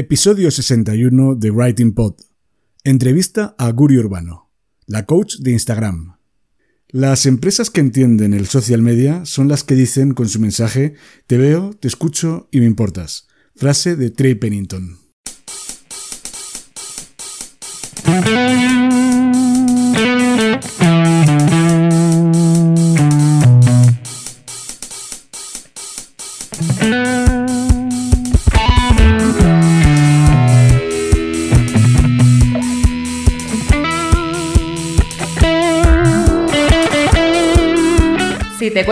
Episodio 61 de Writing Pod. Entrevista a Guri Urbano, la coach de Instagram. Las empresas que entienden el social media son las que dicen con su mensaje te veo, te escucho y me importas. Frase de Trey Pennington.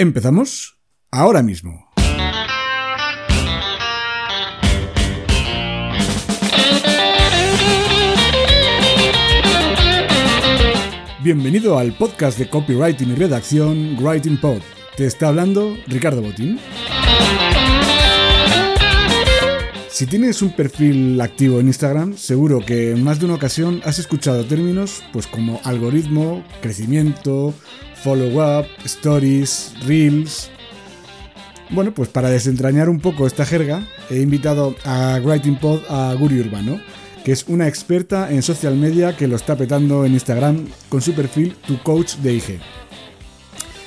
Empezamos ahora mismo. Bienvenido al podcast de copywriting y redacción Writing Pod. Te está hablando Ricardo Botín. Si tienes un perfil activo en Instagram, seguro que en más de una ocasión has escuchado términos pues como algoritmo, crecimiento, follow-up, stories, reels. Bueno, pues para desentrañar un poco esta jerga, he invitado a Writing Pod a Guri Urbano, que es una experta en social media que lo está petando en Instagram con su perfil Tu Coach de IG.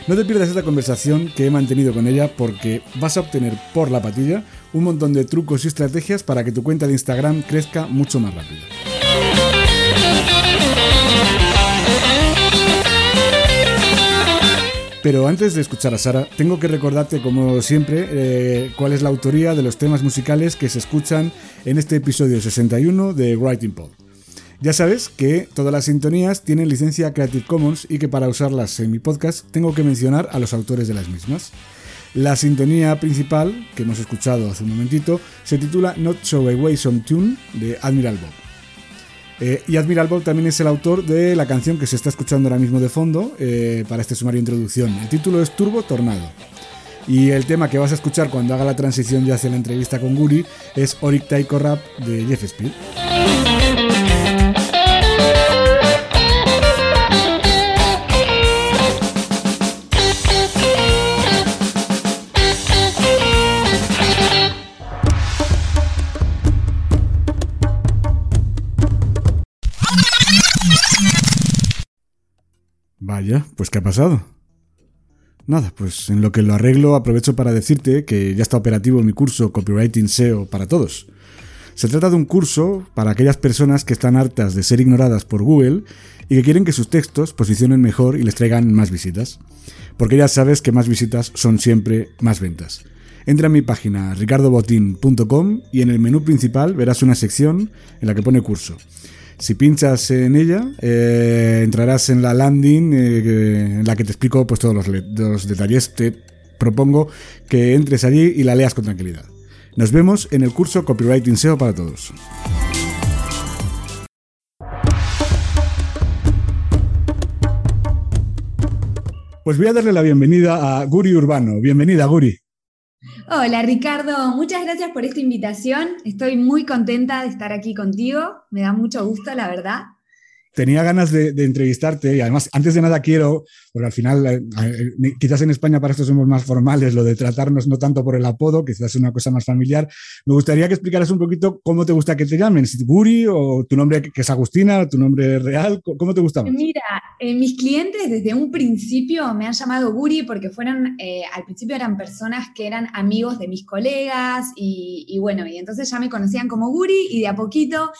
No te pierdas esta conversación que he mantenido con ella porque vas a obtener por la patilla un montón de trucos y estrategias para que tu cuenta de Instagram crezca mucho más rápido. Pero antes de escuchar a Sara, tengo que recordarte, como siempre, eh, cuál es la autoría de los temas musicales que se escuchan en este episodio 61 de Writing Pod. Ya sabes que todas las sintonías tienen licencia Creative Commons y que para usarlas en mi podcast tengo que mencionar a los autores de las mismas. La sintonía principal, que hemos escuchado hace un momentito, se titula Not So Away Some Tune de Admiral Bob. Eh, y Admiral Bob también es el autor de la canción que se está escuchando ahora mismo de fondo eh, para este sumario introducción. El título es Turbo Tornado. Y el tema que vas a escuchar cuando haga la transición ya hacia la entrevista con Guri es Oric Taiko Rap de Jeff Speed. Vaya, pues ¿qué ha pasado? Nada, pues en lo que lo arreglo aprovecho para decirte que ya está operativo mi curso Copywriting SEO para todos. Se trata de un curso para aquellas personas que están hartas de ser ignoradas por Google y que quieren que sus textos posicionen mejor y les traigan más visitas. Porque ya sabes que más visitas son siempre más ventas. Entra en mi página ricardobotin.com y en el menú principal verás una sección en la que pone curso. Si pinchas en ella, eh, entrarás en la landing eh, en la que te explico pues, todos los, los detalles. Te propongo que entres allí y la leas con tranquilidad. Nos vemos en el curso Copywriting SEO para todos. Pues voy a darle la bienvenida a Guri Urbano. Bienvenida, Guri. Hola Ricardo, muchas gracias por esta invitación. Estoy muy contenta de estar aquí contigo, me da mucho gusto, la verdad. Tenía ganas de, entrevistarte y además, antes de nada quiero, porque al final, eh, eh, quizás en España para esto somos más formales, lo de tratarnos no tanto por el apodo, quizás es una cosa más familiar. Me gustaría que explicaras un poquito cómo te gusta que te llamen, si Guri o tu nombre que es Agustina, tu nombre real, ¿cómo te gusta más? Mira, eh, mis clientes desde un principio me han llamado Guri porque fueron, al principio eran personas que eran amigos de mis colegas y, bueno, y entonces ya me conocían como Guri y de a poquito,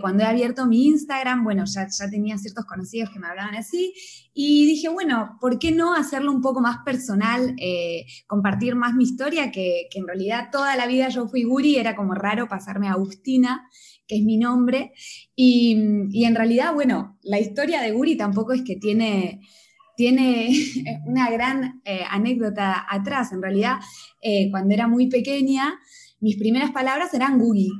cuando he abierto mi Instagram, bueno, ya ya tenía ciertos conocidos que me hablaban así, y dije, bueno, ¿por qué no hacerlo un poco más personal, eh, compartir más mi historia, que, en realidad toda la vida yo fui Guri, era como raro pasarme a Agustina, que es mi nombre, y, en realidad, bueno, la historia de Guri tampoco es que tiene tiene una gran eh, anécdota atrás. En realidad, eh, cuando era muy pequeña, mis primeras palabras eran Gugi.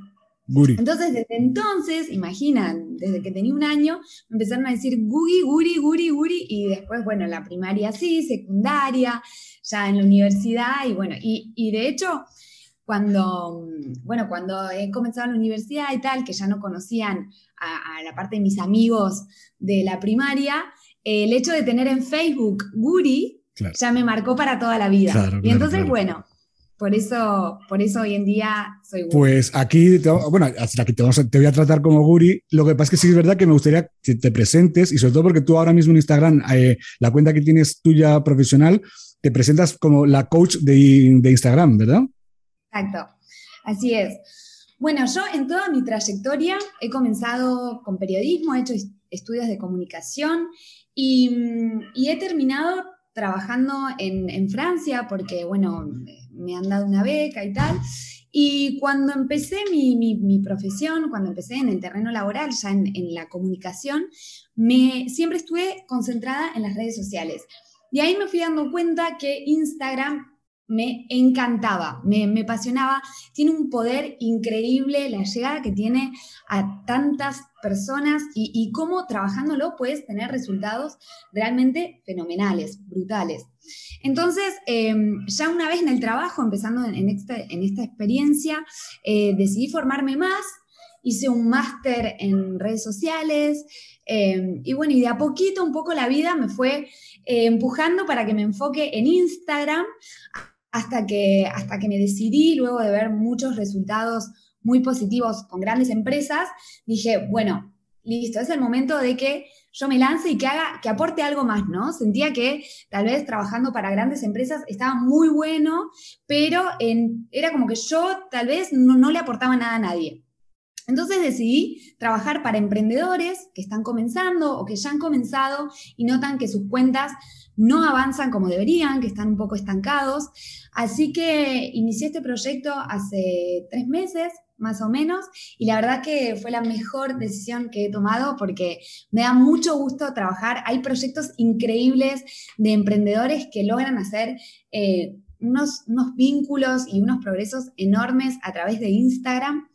Entonces, desde entonces, imaginan, desde que tenía un año, empezaron a decir Gugi, Guri, Guri, Guri, y después, bueno, la primaria sí, secundaria, ya en la universidad, y bueno, y, de hecho, cuando, bueno, cuando he comenzado la universidad y tal, que ya no conocían a, la parte de mis amigos de la primaria, el hecho de tener en Facebook Guri ya me marcó para toda la vida. y entonces, bueno, por eso, por eso hoy en día soy Guri. Pues aquí, bueno, aquí te, te, voy a tratar como Guri. Lo que pasa es que sí es verdad que me gustaría que te presentes y sobre todo porque tú ahora mismo en Instagram, eh, la cuenta que tienes tuya profesional, te presentas como la coach de, de Instagram, ¿verdad? Exacto, así es. Bueno, yo en toda mi trayectoria he comenzado con periodismo, he hecho estudios de comunicación y, y he terminado trabajando en, en, Francia porque, bueno, me han dado una beca y tal. Y cuando empecé mi, mi, profesión, cuando empecé en el terreno laboral, ya en, en, la comunicación, me, siempre estuve concentrada en las redes sociales. Y ahí me fui dando cuenta que Instagram me encantaba, me, me, apasionaba. Tiene un poder increíble la llegada que tiene a tantas personas y, y cómo trabajándolo puedes tener resultados realmente fenomenales, brutales. Entonces, em, ya una vez en el trabajo, empezando en, esta, experiencia, eh, decidí formarme más, hice un máster en redes sociales em, y bueno, y de a poquito, un poco la vida me fue eh, empujando para que me enfoque en Instagram hasta que, hasta que me decidí, luego de ver muchos resultados muy positivos con grandes empresas, dije, bueno, listo, es el momento de que yo me lance y que haga, que aporte algo más, ¿no? Sentía que tal vez trabajando para grandes empresas estaba muy bueno, pero era como que yo tal vez no, no le aportaba nada a nadie. Entonces decidí trabajar para emprendedores que están comenzando o que ya han comenzado y notan que sus cuentas no avanzan como deberían, que están un poco estancados. Así que inicié este proyecto hace tres meses más o menos, y la verdad que fue la mejor decisión que he tomado porque me da mucho gusto trabajar. Hay proyectos increíbles de emprendedores que logran hacer eh, unos, unos vínculos y unos progresos enormes a través de Instagram.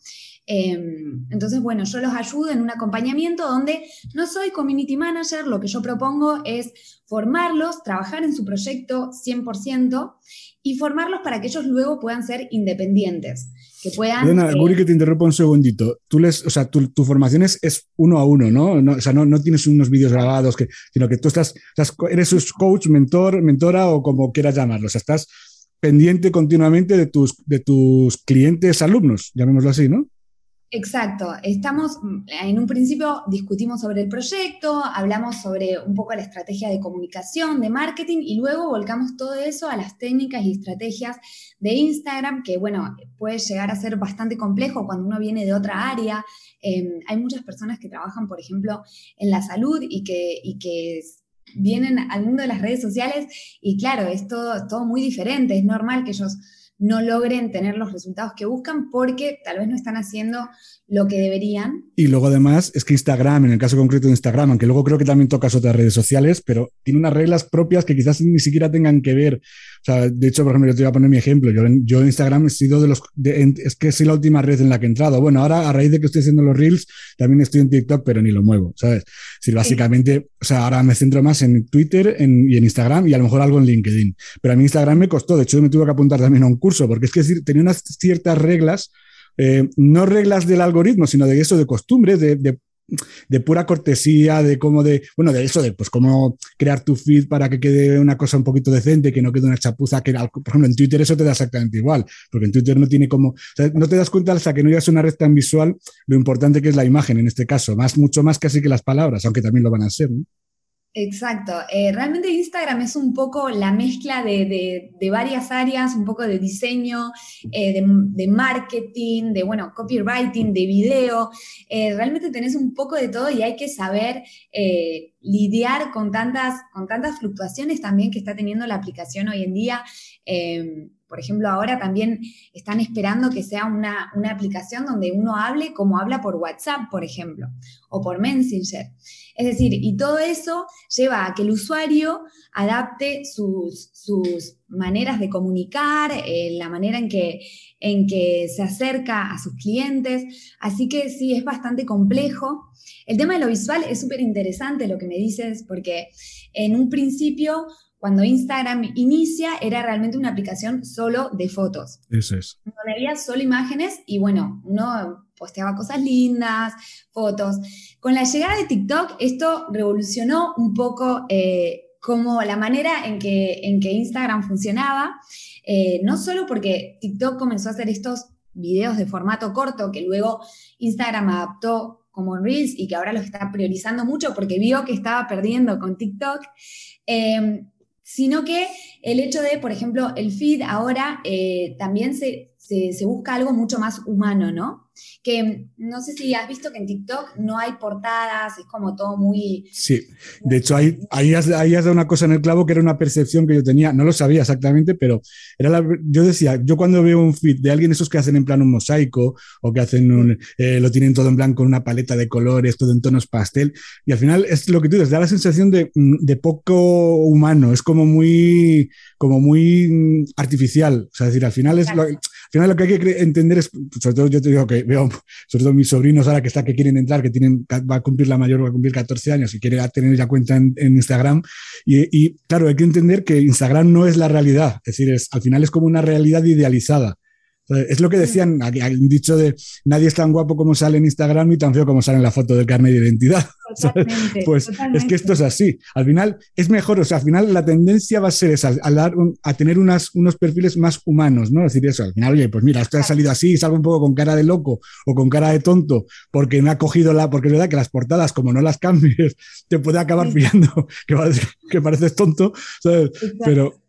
Em, entonces, bueno, yo los ayudo en un acompañamiento donde no soy community manager, lo que yo propongo es formarlos, trabajar en su proyecto 100% y formarlos para que ellos luego puedan ser independientes. Que puedan. Eh, Guri, que te interrumpa un segundito. Tú les, o sea, tu, formación es, uno a uno, ¿no? o sea, no, no, tienes unos vídeos grabados, que, sino que tú estás, eres su coach, mentor, mentora o como quieras llamarlo. O sea, estás pendiente continuamente de tus, de tus clientes, alumnos, llamémoslo así, ¿no? Exacto, estamos, en un principio discutimos sobre el proyecto, hablamos sobre un poco la estrategia de comunicación, de marketing y luego volcamos todo eso a las técnicas y estrategias de Instagram, que bueno, puede llegar a ser bastante complejo cuando uno viene de otra área. Em, hay muchas personas que trabajan, por ejemplo, en la salud y que, y que vienen al mundo de las redes sociales y claro, es todo, todo muy diferente, es normal que ellos no logren tener los resultados que buscan porque tal vez no están haciendo lo que deberían. Y luego además es que Instagram, en el caso concreto de Instagram, aunque luego creo que también tocas otras redes sociales, pero tiene unas reglas propias que quizás ni siquiera tengan que ver. O sea, de hecho, por ejemplo, yo te voy a poner mi ejemplo. Yo, yo en Instagram he sido de los... es que soy la última red en la que he entrado. Bueno, ahora a raíz de que estoy haciendo los reels, también estoy en TikTok, pero ni lo muevo, ¿sabes? Si básicamente, o sea, ahora me centro más en Twitter y en Instagram y a lo mejor algo en LinkedIn. Pero a mí Instagram me costó. De hecho, me tuve que apuntar también a un curso, porque es que tenía unas ciertas reglas eh, no reglas del algoritmo, sino de eso, de costumbres, de, de pura cortesía, de cómo de, bueno, de eso, de pues cómo crear tu feed para que quede una cosa un poquito decente, que no quede una chapuza, que por ejemplo en Twitter eso te da exactamente igual, porque en Twitter no tiene como, o sea, no te das cuenta hasta que no llegas a una red tan visual lo importante que es la imagen en este caso, más, mucho más casi que las palabras, aunque también lo van a ser, ¿no? Exacto. Eh, realmente Instagram es un poco la mezcla de, varias áreas, un poco de diseño, eh, de, marketing, de bueno, copywriting, de video. Eh, realmente tenés un poco de todo y hay que saber lidiar con tantas, con tantas fluctuaciones también que está teniendo la aplicación hoy en día. Por ejemplo, ahora también están esperando que sea una, una, aplicación donde uno hable como habla por WhatsApp, por ejemplo, o por Messenger. Es decir, y todo eso lleva a que el usuario adapte sus, sus maneras de comunicar, eh, la manera en que, en que se acerca a sus clientes. Así que sí, es bastante complejo. El tema de lo visual es súper interesante lo que me dices, porque en un principio cuando Instagram inicia, era realmente una aplicación solo de fotos. Eso es. Donde había solo imágenes y bueno, uno posteaba cosas lindas, fotos. Con la llegada de TikTok, esto revolucionó un poco eh, como la manera en que, en que Instagram funcionaba, eh, no solo porque TikTok comenzó a hacer estos videos de formato corto que luego Instagram adaptó como Reels y que ahora los está priorizando mucho porque vio que estaba perdiendo con TikTok. Eh, sino que el hecho de, por ejemplo, el feed ahora eh, también se, se, busca algo mucho más humano, ¿no? Que no sé si has visto que en TikTok no hay portadas, es como todo muy... Sí, de hecho ahí, ahí, has, dado una cosa en el clavo que era una percepción que yo tenía, no lo sabía exactamente, pero era la, yo decía, yo cuando veo un feed de alguien, esos que hacen en plan un mosaico o que hacen un, eh, lo tienen todo en blanco, una paleta de colores, todo en tonos pastel, y al final es lo que tú dices, da la sensación de, de poco humano, es como muy, como muy mm, artificial, o sea, es decir, al final es... Lo, al final lo que hay que entender es, sobre todo yo te digo que veo, sobre todo mis sobrinos ahora que está que quieren entrar, que tienen, va a cumplir la mayor, va a cumplir 14 años y quiere tener ya cuenta en, Instagram. Y, claro, hay que entender que Instagram no es la realidad, es decir, es, al final es como una realidad idealizada. Es lo que decían, han dicho de nadie es tan guapo como sale en Instagram y tan feo como sale en la foto del carnet de identidad. pues es que esto es así. Al final es mejor, o sea, al final la tendencia va a ser esa, a, a tener unas, unos perfiles más humanos, ¿no? Es decir, eso, al final, oye, pues mira, esto ha salido así y salgo un poco con cara de loco o con cara de tonto porque me ha cogido la, porque es verdad que las portadas, como no las cambies, te puede acabar pillando que, que pareces tonto, ¿sabes? Pero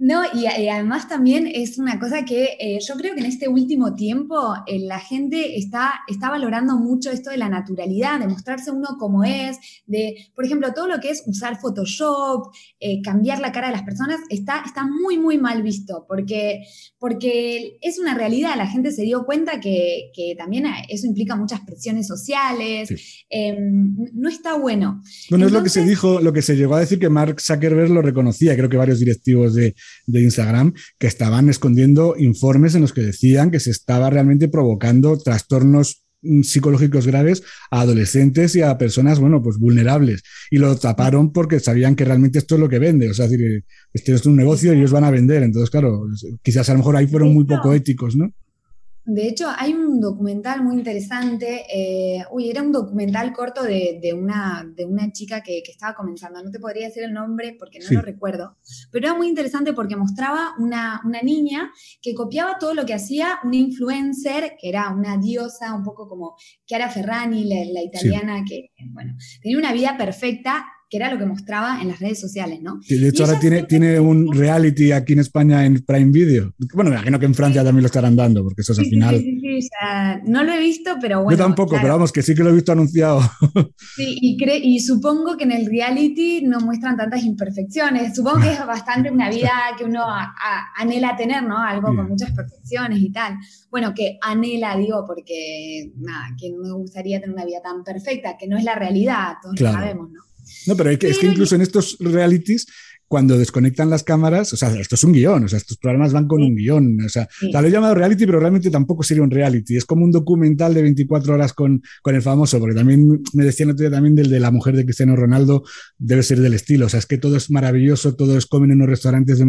no, y, además también es una cosa que eh, yo creo que en este último tiempo eh, la gente está, está valorando mucho esto de la naturalidad, de mostrarse uno como es, de, por ejemplo, todo lo que es usar Photoshop, eh, cambiar la cara de las personas, está, está muy, muy mal visto, porque, porque es una realidad, la gente se dio cuenta que, que también eso implica muchas presiones sociales, em, no está bueno. Bueno, es lo que se dijo, lo que se llegó a decir que Mark Zuckerberg lo reconocía, creo que varios directivos de de Instagram que estaban escondiendo informes en los que decían que se estaba realmente provocando trastornos mm, psicológicos graves a adolescentes y a personas, bueno, pues vulnerables. Y lo taparon porque sabían que realmente esto es lo que vende. O sea, decir, este es un negocio y ellos van a vender. Entonces, claro, quizás a lo mejor ahí fueron muy poco éticos, ¿no? De hecho, hay un documental muy interesante. Eh, uy, era un documental corto de, una, de una chica que, estaba comenzando. No te podría decir el nombre porque no lo recuerdo. Pero era muy interesante porque mostraba una, una, niña que copiaba todo lo que hacía una influencer, que era una diosa, un poco como Chiara Ferrani, la, italiana, que, bueno, tenía una vida perfecta que era lo que mostraba en las redes sociales, ¿no? de hecho ahora tiene, tiene un reality aquí en España en Prime Video. Bueno, me imagino que en Francia también lo estarán dando, porque eso es al final. Sí, sí, sí, no lo he visto, pero bueno. Yo tampoco, pero vamos, que sí que lo he visto anunciado. Sí, y, y supongo que en el reality no muestran tantas imperfecciones. Supongo que es bastante una vida que uno anhela tener, ¿no? Algo con muchas perfecciones y tal. Bueno, que anhela, digo, porque nada, que no me gustaría tener una vida tan perfecta, que no es la realidad, todos lo sabemos, ¿no? No, pero es que incluso en estos realities, cuando desconectan las cámaras, o sea, esto es un guion, o sea, estos programas van con un guion, o sea, lo he llamado reality, pero realmente tampoco sería un reality, es como un documental de 24 horas con, con el famoso, porque también me decían otro día también del de la mujer de Cristiano Ronaldo, debe ser del estilo, o sea, es que todo es maravilloso, todo es comen en unos restaurantes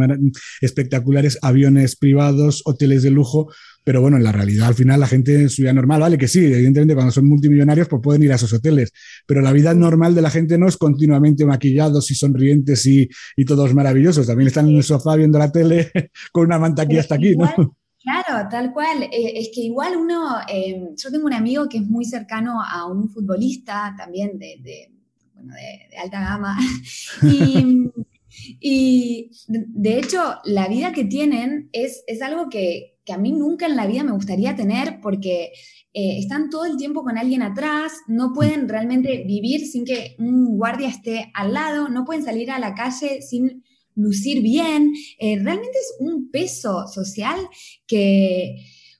espectaculares, aviones privados, hoteles de lujo, pero bueno, en la realidad al final la gente en su vida normal, vale que sí, evidentemente cuando son multimillonarios pues pueden ir a esos hoteles, pero la vida normal de la gente no es continuamente maquillados y sonrientes y, y todos maravillosos, también están en el sofá viendo la tele con una manta aquí hasta aquí, ¿no? Claro, tal cual. Eh, es que igual uno, eh, yo tengo un amigo que es muy cercano a un futbolista también de, de, bueno, de, alta gama. y, y, de hecho, la vida que tienen es, es algo que, a mí nunca en la vida me gustaría tener porque eh, están todo el tiempo con alguien atrás, no pueden realmente vivir sin que un guardia esté al lado, no pueden salir a la calle sin lucir bien. Eh, realmente es un peso social que,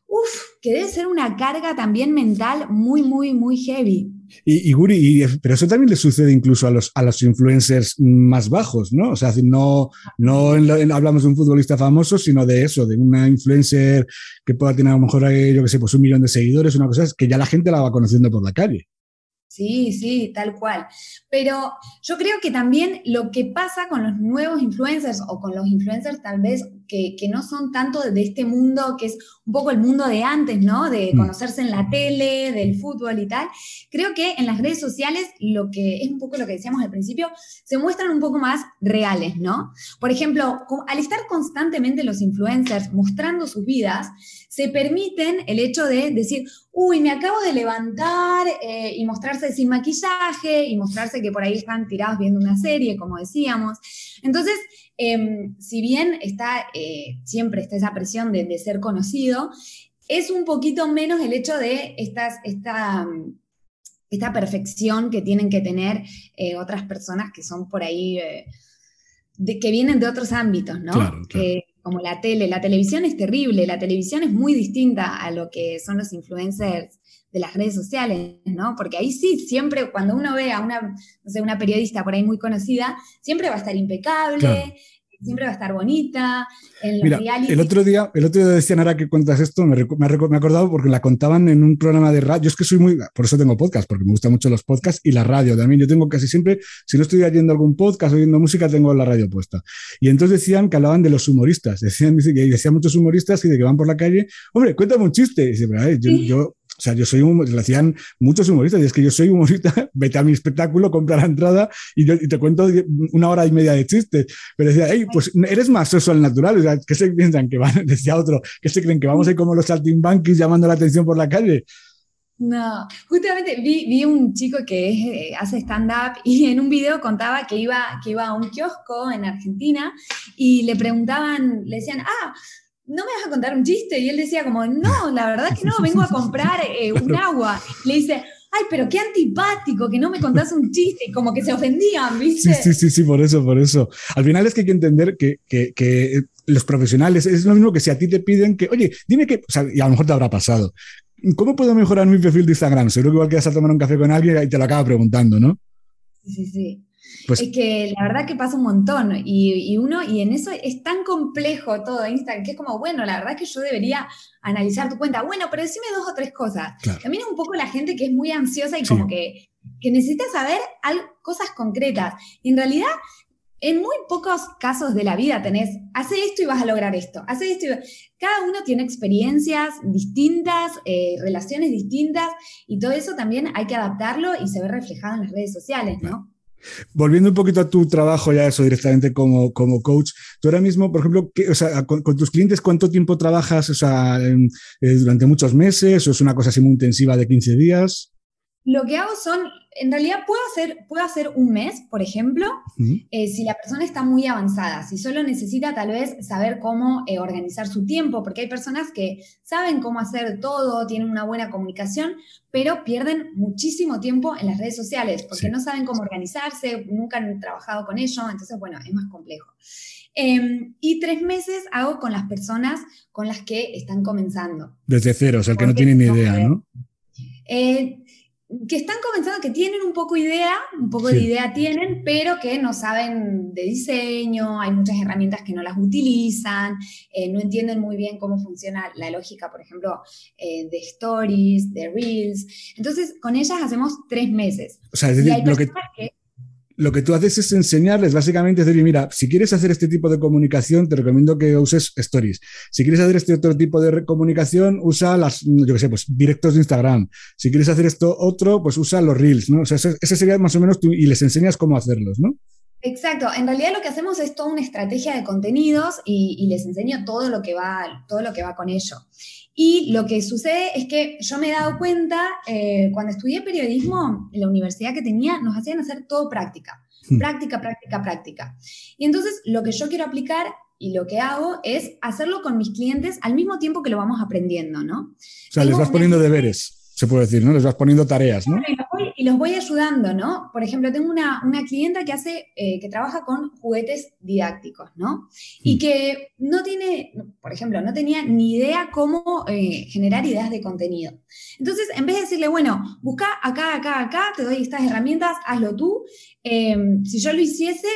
uff, que debe ser una carga también mental muy, muy, muy heavy. Y, Guri, pero eso también le sucede incluso a los, a los influencers más bajos, ¿no? O sea, no, no hablamos de un futbolista famoso, sino de eso, de una influencer que pueda tener a lo mejor, eh, yo qué sé, pues un millón de seguidores, una cosa que ya la gente la va conociendo por la calle. Sí, sí, tal cual. Pero yo creo que también lo que pasa con los nuevos influencers o con los influencers tal vez que, no son tanto de este mundo, que es un poco el mundo de antes, ¿no? De mm. conocerse en la tele, del fútbol y tal. Creo que en las redes sociales lo que es un poco lo que decíamos al principio, se muestran un poco más reales, ¿no? Por ejemplo, al estar constantemente los influencers mostrando sus vidas, se permiten el hecho de decir, uy, me acabo de levantar eh, y mostrarse sin maquillaje y mostrarse que por ahí están tirados viendo una serie, como decíamos. Entonces, em, si bien está, eh, siempre está esa presión de, ser conocido, es un poquito menos el hecho de estas, esta, esta perfección que tienen que tener eh, otras personas que son por ahí, de, que vienen de otros ámbitos, ¿no? Claro, como la tele. La televisión es terrible, la televisión es muy distinta a lo que son los influencers de las redes sociales, ¿no? Porque ahí sí, siempre cuando uno ve a una, no sé, una periodista por ahí muy conocida, siempre va a estar impecable, siempre va a estar bonita. Mira, el otro día, el otro día decían ahora que cuentas esto, me, me, he acordado porque la contaban en un programa de radio. Yo es que soy muy, por eso tengo podcast, porque me gustan mucho los podcasts y la radio también. Yo tengo casi siempre, si no estoy oyendo algún podcast, oyendo música, tengo la radio puesta. Y entonces decían que hablaban de los humoristas. Decían, decían muchos humoristas y de que van por la calle, hombre, cuéntame un chiste. Y dice, yo, yo o sea, yo soy un, lo hacían muchos humoristas, y es que yo soy humorista, vete a mi espectáculo, compra la entrada y, te cuento una hora y media de chistes. Pero decía, hey, pues eres más social natural, o sea, ¿qué se piensan que van? Decía otro, ¿qué se creen que vamos a ir como los saltimbanquis llamando la atención por la calle? No, justamente vi, vi un chico que eh, hace stand-up y en un video contaba que iba, que iba a un kiosco en Argentina y le preguntaban, le decían, ah, ¿no me vas a contar un chiste? Y él decía como, no, la verdad que no, vengo a comprar eh, un agua. Le dice, ay, pero qué antipático que no me contás un chiste, y como que se ofendían, ¿viste? Sí, sí, sí, sí, por eso, por eso. Al final es que hay que entender que, que, que los profesionales es lo mismo que si a ti te piden que, oye, dime que, o sea, y a lo mejor te habrá pasado, ¿cómo puedo mejorar mi perfil de Instagram? Seguro que igual que vas a tomar un café con alguien y te lo acaba preguntando, ¿no? Sí, sí, sí. Pues, es que la verdad que pasa un montón y, uno, y en eso es tan complejo todo Instagram, que es como, bueno, la verdad que yo debería analizar tu cuenta. Bueno, pero decime dos o tres cosas. También es un poco la gente que es muy ansiosa y como que, que necesita saber cosas concretas. Y en realidad, en muy pocos casos de la vida tenés, hace esto y vas a lograr esto, hace esto y Cada uno tiene experiencias distintas, eh, relaciones distintas, y todo eso también hay que adaptarlo y se ve reflejado en las redes sociales, ¿no? Volviendo un poquito a tu trabajo, ya eso directamente como, como coach, tú ahora mismo, por ejemplo, o sea, con, tus clientes, ¿cuánto tiempo trabajas? O sea, eh, ¿durante muchos meses o es una cosa así muy intensiva de 15 días? Lo que hago son en realidad puedo hacer, puedo hacer un mes, por ejemplo, eh, si la persona está muy avanzada, si solo necesita tal vez saber cómo eh, organizar su tiempo, porque hay personas que saben cómo hacer todo, tienen una buena comunicación, pero pierden muchísimo tiempo en las redes sociales, porque no saben cómo organizarse, nunca han trabajado con ello, entonces, bueno, es más complejo. Em, y tres meses hago con las personas con las que están comenzando. Desde cero, o sea, el que no tienen ni idea, ¿no? Eh, que están comenzando, que tienen un poco idea, un poco de idea tienen, pero que no saben de diseño, hay muchas herramientas que no las utilizan, eh, no entienden muy bien cómo funciona la lógica, por ejemplo, eh, de stories, de reels. Entonces, con ellas hacemos tres meses. O sea, es decir, lo que, lo que tú haces es enseñarles básicamente, decir, mira, si quieres hacer este tipo de comunicación, te recomiendo que uses stories. Si quieres hacer este otro tipo de comunicación, usa las, yo qué sé, pues directos de Instagram. Si quieres hacer esto otro, pues usa los reels, ¿no? Ese, sería más o menos tú, y les enseñas cómo hacerlos, ¿no? Exacto, en realidad lo que hacemos es toda una estrategia de contenidos y, les enseño todo lo que va, todo lo que va con ello. Y lo que sucede es que yo me he dado cuenta, eh, cuando estudié periodismo en la universidad que tenía, nos hacían hacer todo práctica, hmm. práctica, práctica, práctica. Y entonces lo que yo quiero aplicar y lo que hago es hacerlo con mis clientes al mismo tiempo que lo vamos aprendiendo, ¿no? O sea, les vas poniendo deberes se puede decir, ¿no? Les vas poniendo tareas, ¿no? Y los voy, ayudando, ¿no? Por ejemplo, tengo una, clienta que hace, eh, que trabaja con juguetes didácticos, ¿no? Y mm. que no tiene, por ejemplo, no tenía ni idea cómo eh, generar ideas de contenido. Entonces, en vez de decirle, bueno, busca acá, acá, acá, te doy estas herramientas, hazlo tú. Em, si yo lo hiciese,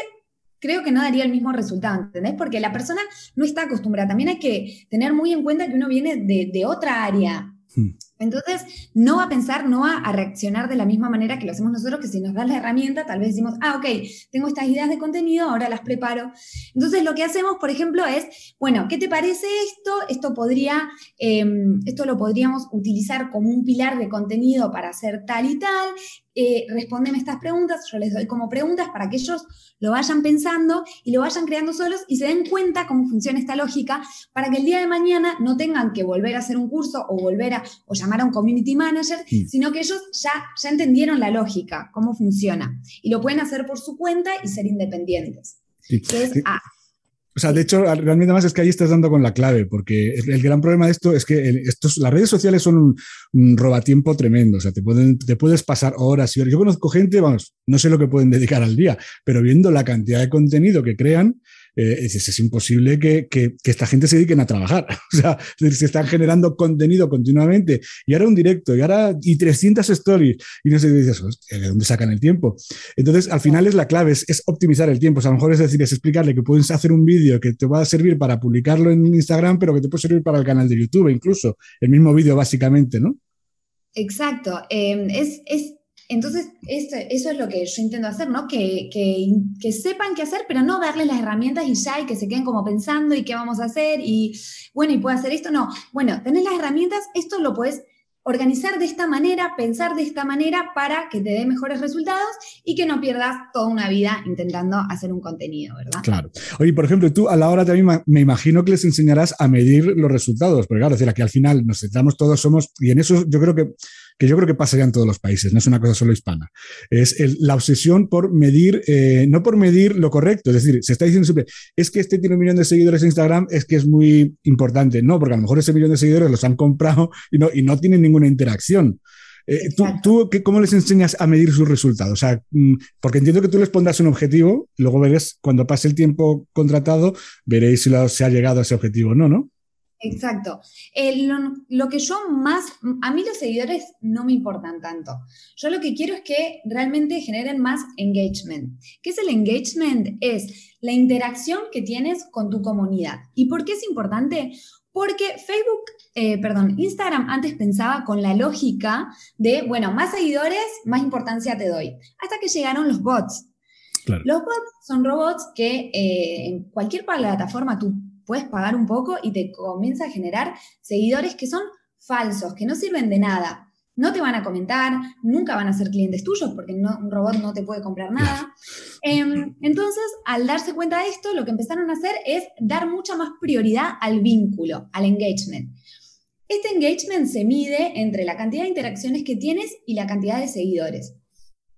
creo que no daría el mismo resultado, ¿entendés? Porque la persona no está acostumbrada. También hay que tener muy en cuenta que uno viene de, de otra área Hmm. Entonces, no va a pensar, no va a reaccionar de la misma manera que lo hacemos nosotros, que si nos das la herramienta, tal vez decimos, ah, ok, tengo estas ideas de contenido, ahora las preparo. Entonces, lo que hacemos, por ejemplo, es, bueno, ¿qué te parece esto? Esto podría, em, esto lo podríamos utilizar como un pilar de contenido para hacer tal y tal. Eh, respóndeme estas preguntas, yo les doy como preguntas para que ellos lo vayan pensando y lo vayan creando solos y se den cuenta cómo funciona esta lógica para que el día de mañana no tengan que volver a hacer un curso o volver a o llamar a un community manager, sino que ellos ya, ya entendieron la lógica, cómo funciona. Y lo pueden hacer por su cuenta y ser independientes. O sea, de hecho, realmente más es que ahí estás dando con la clave, porque el, gran problema de esto es que estos, las redes sociales son un, un, robatiempo tremendo. O sea, te, pueden, te puedes pasar horas y horas. Yo conozco gente, vamos, no sé lo que pueden dedicar al día, pero viendo la cantidad de contenido que crean, eh, es, imposible que, esta gente se dediquen a trabajar. O sea, se están generando contenido continuamente y ahora un directo y ahora y 300 stories y no sé dices, ¿de dónde sacan el tiempo? Entonces, al final es la clave, es, optimizar el tiempo. O sea, a lo mejor es decir, es explicarle que puedes hacer un vídeo que te va a servir para publicarlo en Instagram, pero que te puede servir para el canal de YouTube, incluso el mismo vídeo básicamente, ¿no? Exacto. Em, es, es entonces, eso es lo que yo intento hacer, ¿no? Que, que, sepan qué hacer, pero no darles las herramientas y ya, y que se queden como pensando y qué vamos a hacer, y bueno, y puedo hacer esto. No, bueno, tenés las herramientas, esto lo puedes organizar de esta manera, pensar de esta manera para que te dé mejores resultados y que no pierdas toda una vida intentando hacer un contenido, ¿verdad? Claro. Oye, por ejemplo, tú a la hora también me imagino que les enseñarás a medir los resultados, porque claro, es decir, aquí al final nos centramos todos, somos, y en eso yo creo que que yo creo que pasaría en todos los países, no es una cosa solo hispana. Es la obsesión por medir, eh, no por medir lo correcto, es decir, se está diciendo siempre, es que este tiene un millón de seguidores en Instagram, es que es muy importante. No, porque a lo mejor ese millón de seguidores los han comprado y no, y no tienen ninguna interacción. Eh, ¿Tú, tú cómo les enseñas a medir sus resultados? O sea, mm, porque entiendo que tú les pondrás un objetivo, luego veréis, cuando pase el tiempo contratado, veréis si se ha llegado a ese objetivo o no, ¿no? Exacto. lo, que yo más, a mí los seguidores no me importan tanto. Yo lo que quiero es que realmente generen más engagement. ¿Qué es el engagement? Es la interacción que tienes con tu comunidad. ¿Y por qué es importante? Porque Facebook, eh, perdón, Instagram antes pensaba con la lógica de, bueno, más seguidores, más importancia te doy. Hasta que llegaron los bots. Los bots son robots que eh, en cualquier plataforma tú puedes pagar un poco y te comienza a generar seguidores que son falsos, que no sirven de nada. No te van a comentar, nunca van a ser clientes tuyos porque un robot no te puede comprar nada. Em, entonces, al darse cuenta de esto, lo que empezaron a hacer es dar mucha más prioridad al vínculo, al engagement. Este engagement se mide entre la cantidad de interacciones que tienes y la cantidad de seguidores.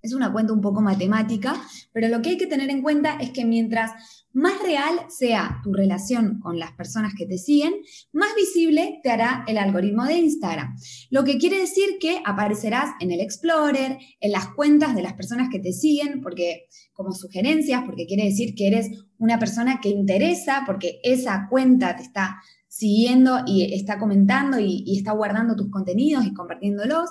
Es una cuenta un poco matemática, pero lo que hay que tener en cuenta es que mientras más real sea tu relación con las personas que te siguen, más visible te hará el algoritmo de Instagram. Lo que quiere decir que aparecerás en el Explorer, en las cuentas de las personas que te siguen, porque como sugerencias, porque quiere decir que eres una persona que interesa, porque esa cuenta te está siguiendo y está comentando y, y, está guardando tus contenidos y compartiéndolos.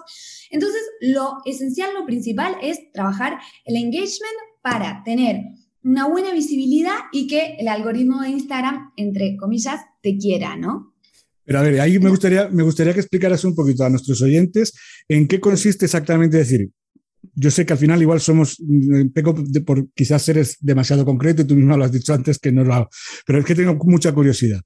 Entonces, lo esencial, lo principal es trabajar el engagement para tener una buena visibilidad y que el algoritmo de Instagram, entre comillas, te quiera, ¿no? Pero a ver, ahí me gustaría, me gustaría que explicaras un poquito a nuestros oyentes en qué consiste exactamente decir, yo sé que al final igual somos, mm, peco por quizás eres demasiado concreto y tú mismo lo has dicho antes que no lo hago, pero es que tengo mucha curiosidad.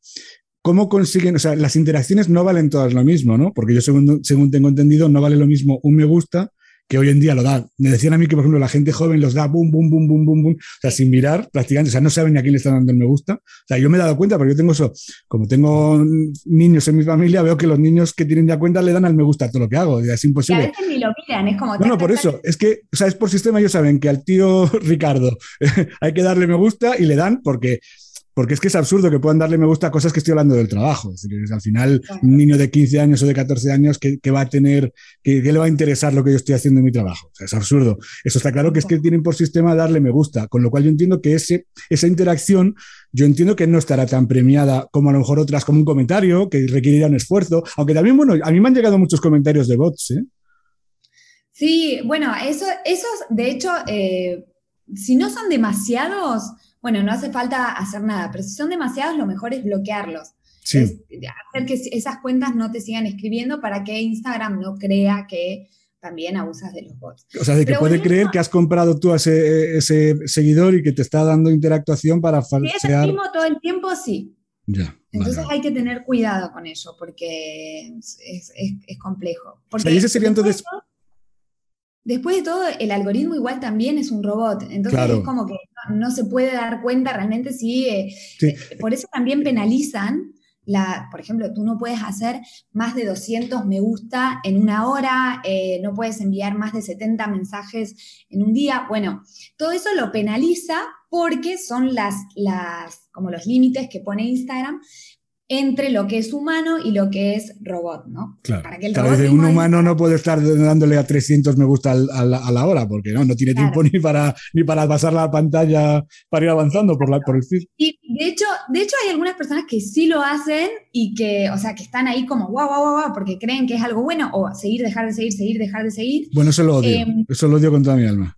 ¿Cómo consiguen, o sea, las interacciones no valen todas lo mismo, ¿no? Porque yo según, según tengo entendido no vale lo mismo un me gusta que hoy en día lo da. Me decían a mí que, por ejemplo, la gente joven los da boom, boom, boom, boom, boom, boom, o sea, sin mirar prácticamente, o sea, no saben ni a quién le están dando el me gusta. O sea, yo me he dado cuenta, porque yo tengo eso, como tengo niños en mi familia, veo que los niños que tienen ya cuenta le dan al me gusta a todo lo que hago, es imposible. Y a veces ni lo miran, es como... No, no, por eso, es que, o sea, es por sistema, ellos saben que al tío Ricardo hay que darle me gusta y le dan porque porque es que es absurdo que puedan darle me gusta a cosas que estoy hablando del trabajo. Es decir, al final, un niño de 15 años o de 14 años, ¿qué, va a tener, qué, le va a interesar lo que yo estoy haciendo en mi trabajo? O sea, es absurdo. Eso está claro que es que tienen por sistema darle me gusta, con lo cual yo entiendo que ese, esa interacción, yo entiendo que no estará tan premiada como a lo mejor otras, como un comentario, que requeriría un esfuerzo. Aunque también, bueno, a mí me han llegado muchos comentarios de bots, ¿eh? Sí, bueno, eso, esos, de hecho, eh, si no son demasiados, bueno, no hace falta hacer nada, pero si son demasiados, lo mejor es bloquearlos. Sí. hacer que esas cuentas no te sigan escribiendo para que Instagram no crea que también abusas de los bots. O sea, de que puede creer que has comprado tú a ese, seguidor y que te está dando interactuación para falsear. Si es el mismo todo el tiempo, sí. Ya, entonces hay que tener cuidado con eso porque es, es, complejo. Porque y ese sería entonces... Después de todo, el algoritmo igual también es un robot, entonces es como que no, se puede dar cuenta realmente si... Eh, eh, por eso también penalizan, la, por ejemplo, tú no puedes hacer más de 200 me gusta en una hora, eh, no puedes enviar más de 70 mensajes en un día. Bueno, todo eso lo penaliza porque son las, las, como los límites que pone Instagram, entre lo que es humano y lo que es robot, ¿no? Claro. Para que el robot un humano no puede estar dándole a 300 me gusta a la, hora, porque no, no tiene tiempo ni para, ni para pasar la pantalla para ir avanzando por, la, por el feed. Y de hecho, de hecho hay algunas personas que sí lo hacen y que, o sea, que están ahí como guau, guau, guau, porque creen que es algo bueno, o seguir, dejar de seguir, seguir, dejar de seguir. Bueno, eso lo odio, em, eso lo odio con toda mi alma.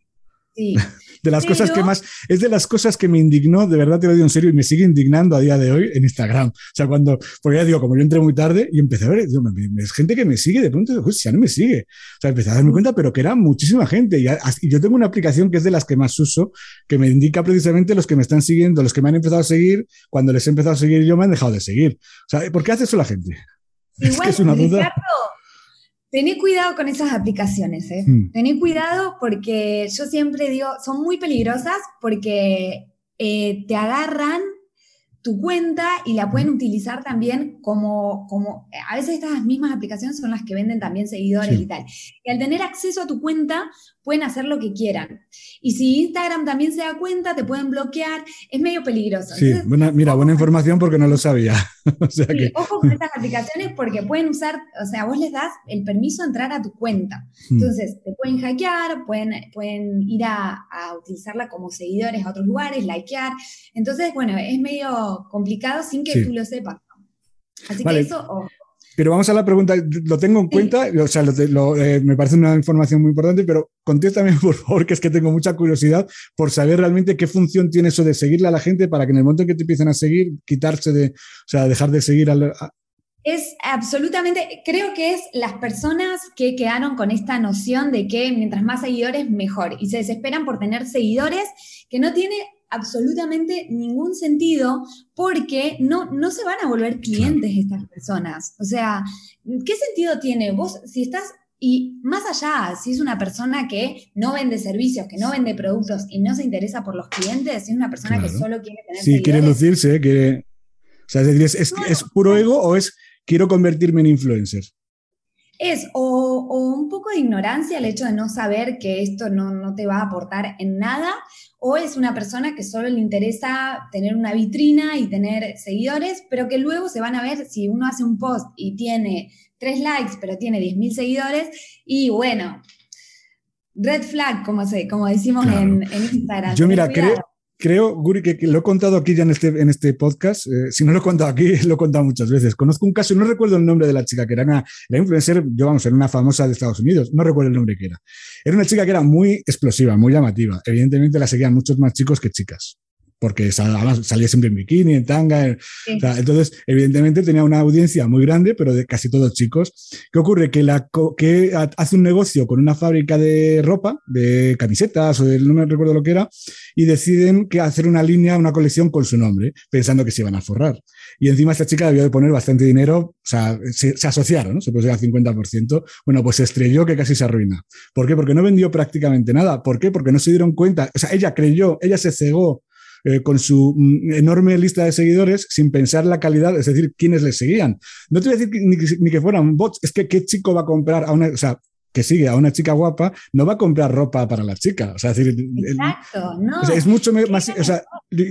Sí. de las cosas que más, es de las cosas que me indignó, de verdad te lo digo en serio, y me sigue indignando a día de hoy en Instagram. O sea, cuando, porque ya digo, como yo entré muy tarde y empecé a ver, es gente que me sigue, de pronto, pues ya no me sigue. O sea, empecé a darme cuenta, pero que era muchísima gente. Y, yo tengo una aplicación que es de las que más uso, que me indica precisamente los que me están siguiendo, los que me han empezado a seguir, cuando les he empezado a seguir yo me han dejado de seguir. O sea, ¿por qué hace eso la gente? Igual, es, una duda. Tené cuidado con esas aplicaciones, ¿eh? Mm. Tené cuidado porque yo siempre digo, son muy peligrosas porque eh, te agarran tu cuenta y la pueden utilizar también como, como, a veces estas mismas aplicaciones son las que venden también seguidores y tal. Y al tener acceso a tu cuenta, pueden hacer lo que quieran. Y si Instagram también se da cuenta, te pueden bloquear, es medio peligroso. Sí, mira, buena información porque no lo sabía. Ojo con estas aplicaciones porque pueden usar, o sea, vos les das el permiso de entrar a tu cuenta. Hmm. Entonces, te pueden hackear, pueden, pueden ir a, utilizarla como seguidores a otros lugares, likear. Entonces, bueno, es medio complicado sin que tú lo sepas. Así que eso, pero vamos a la pregunta, lo tengo en cuenta, o sea, eh, me parece una información muy importante, pero contéstame por favor, que es que tengo mucha curiosidad por saber realmente qué función tiene eso de seguirle a la gente para que en el momento en que te empiecen a seguir, quitarse de, o sea, dejar de seguir al, es absolutamente, creo que es las personas que quedaron con esta noción de que mientras más seguidores, mejor. Y se desesperan por tener seguidores que no tiene absolutamente ningún sentido porque no, no se van a volver clientes estas personas. O sea, ¿qué sentido tiene? Vos, si estás, y más allá, si es una persona que no vende servicios, que no vende productos y no se interesa por los clientes, si es una persona que solo quiere tener... Sí, quiere lucirse, quiere... O sea, es, es, es puro ego o es quiero convertirme en influencer? Es o, un poco de ignorancia el hecho de no saber que esto no, te va a aportar en nada, o es una persona que solo le interesa tener una vitrina y tener seguidores, pero que luego se van a ver si uno hace un post y tiene tres likes, pero tiene 10.000 seguidores, y bueno, red flag, como, se, como decimos en, Instagram. Yo mira, creo, creo, Guri, que, lo he contado aquí ya en este, en este podcast. Eh, si no lo he contado aquí, lo he contado muchas veces. Conozco un caso, no recuerdo el nombre de la chica, que era una influencer, yo vamos, era una famosa de Estados Unidos, no recuerdo el nombre que era. Era una chica que era muy explosiva, muy llamativa. Evidentemente la seguían muchos más chicos que chicas. Porque salía siempre en bikini, en tanga. entonces, evidentemente tenía una audiencia muy grande, pero de casi todos chicos. ¿Qué ocurre? Que, la, que hace un negocio con una fábrica de ropa, de camisetas o de, no me recuerdo lo que era, y deciden que hacer una línea, una colección con su nombre, pensando que se iban a forrar. Y encima esta chica debió de poner bastante dinero, o sea, se, asociaron, ¿no? Se puso al 50%. Bueno, pues se estrelló que casi se arruina. ¿Por qué? Porque no vendió prácticamente nada. ¿Por qué? Porque no se dieron cuenta. O sea, ella creyó, ella se cegó eh, con su mm, enorme lista de seguidores sin pensar la calidad, es decir, quiénes le seguían. No te voy a decir ni, que, fueran bots, es que qué chico va a comprar a una, o sea, que sigue a una chica guapa, no va a comprar ropa para la chica. O sea, decir, Exacto, no. es mucho más. O sea,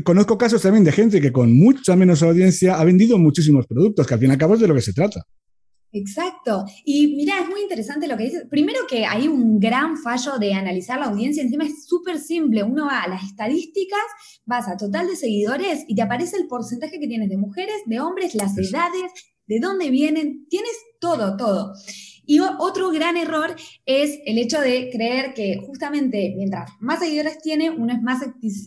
conozco casos también de gente que con mucha menos audiencia ha vendido muchísimos productos, que al fin y al cabo es de lo que se trata. Exacto. Y mira, es muy interesante lo que dices. Primero que hay un gran fallo de analizar la audiencia, encima es súper simple. Uno va a las estadísticas, vas a total de seguidores y te aparece el porcentaje que tienes de mujeres, de hombres, las edades, de dónde vienen, tienes todo, todo. Y otro gran error es el hecho de creer que justamente mientras más seguidores tiene, uno es más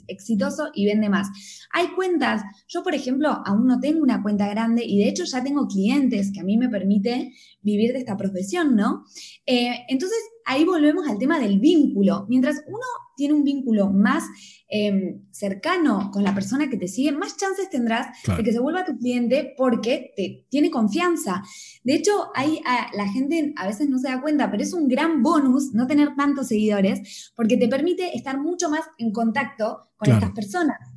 exitoso y vende más. Hay cuentas, yo por ejemplo aún no tengo una cuenta grande y de hecho ya tengo clientes que a mí me permite vivir de esta profesión, ¿no? Eh, entonces ahí volvemos al tema del vínculo. Mientras uno tiene un vínculo más em, cercano con la persona que te sigue, más chances tendrás de que se vuelva tu cliente porque te tiene confianza. De hecho, hay, la gente a veces no se da cuenta, pero es un gran bonus no tener tantos seguidores porque te permite estar mucho más en contacto con estas personas.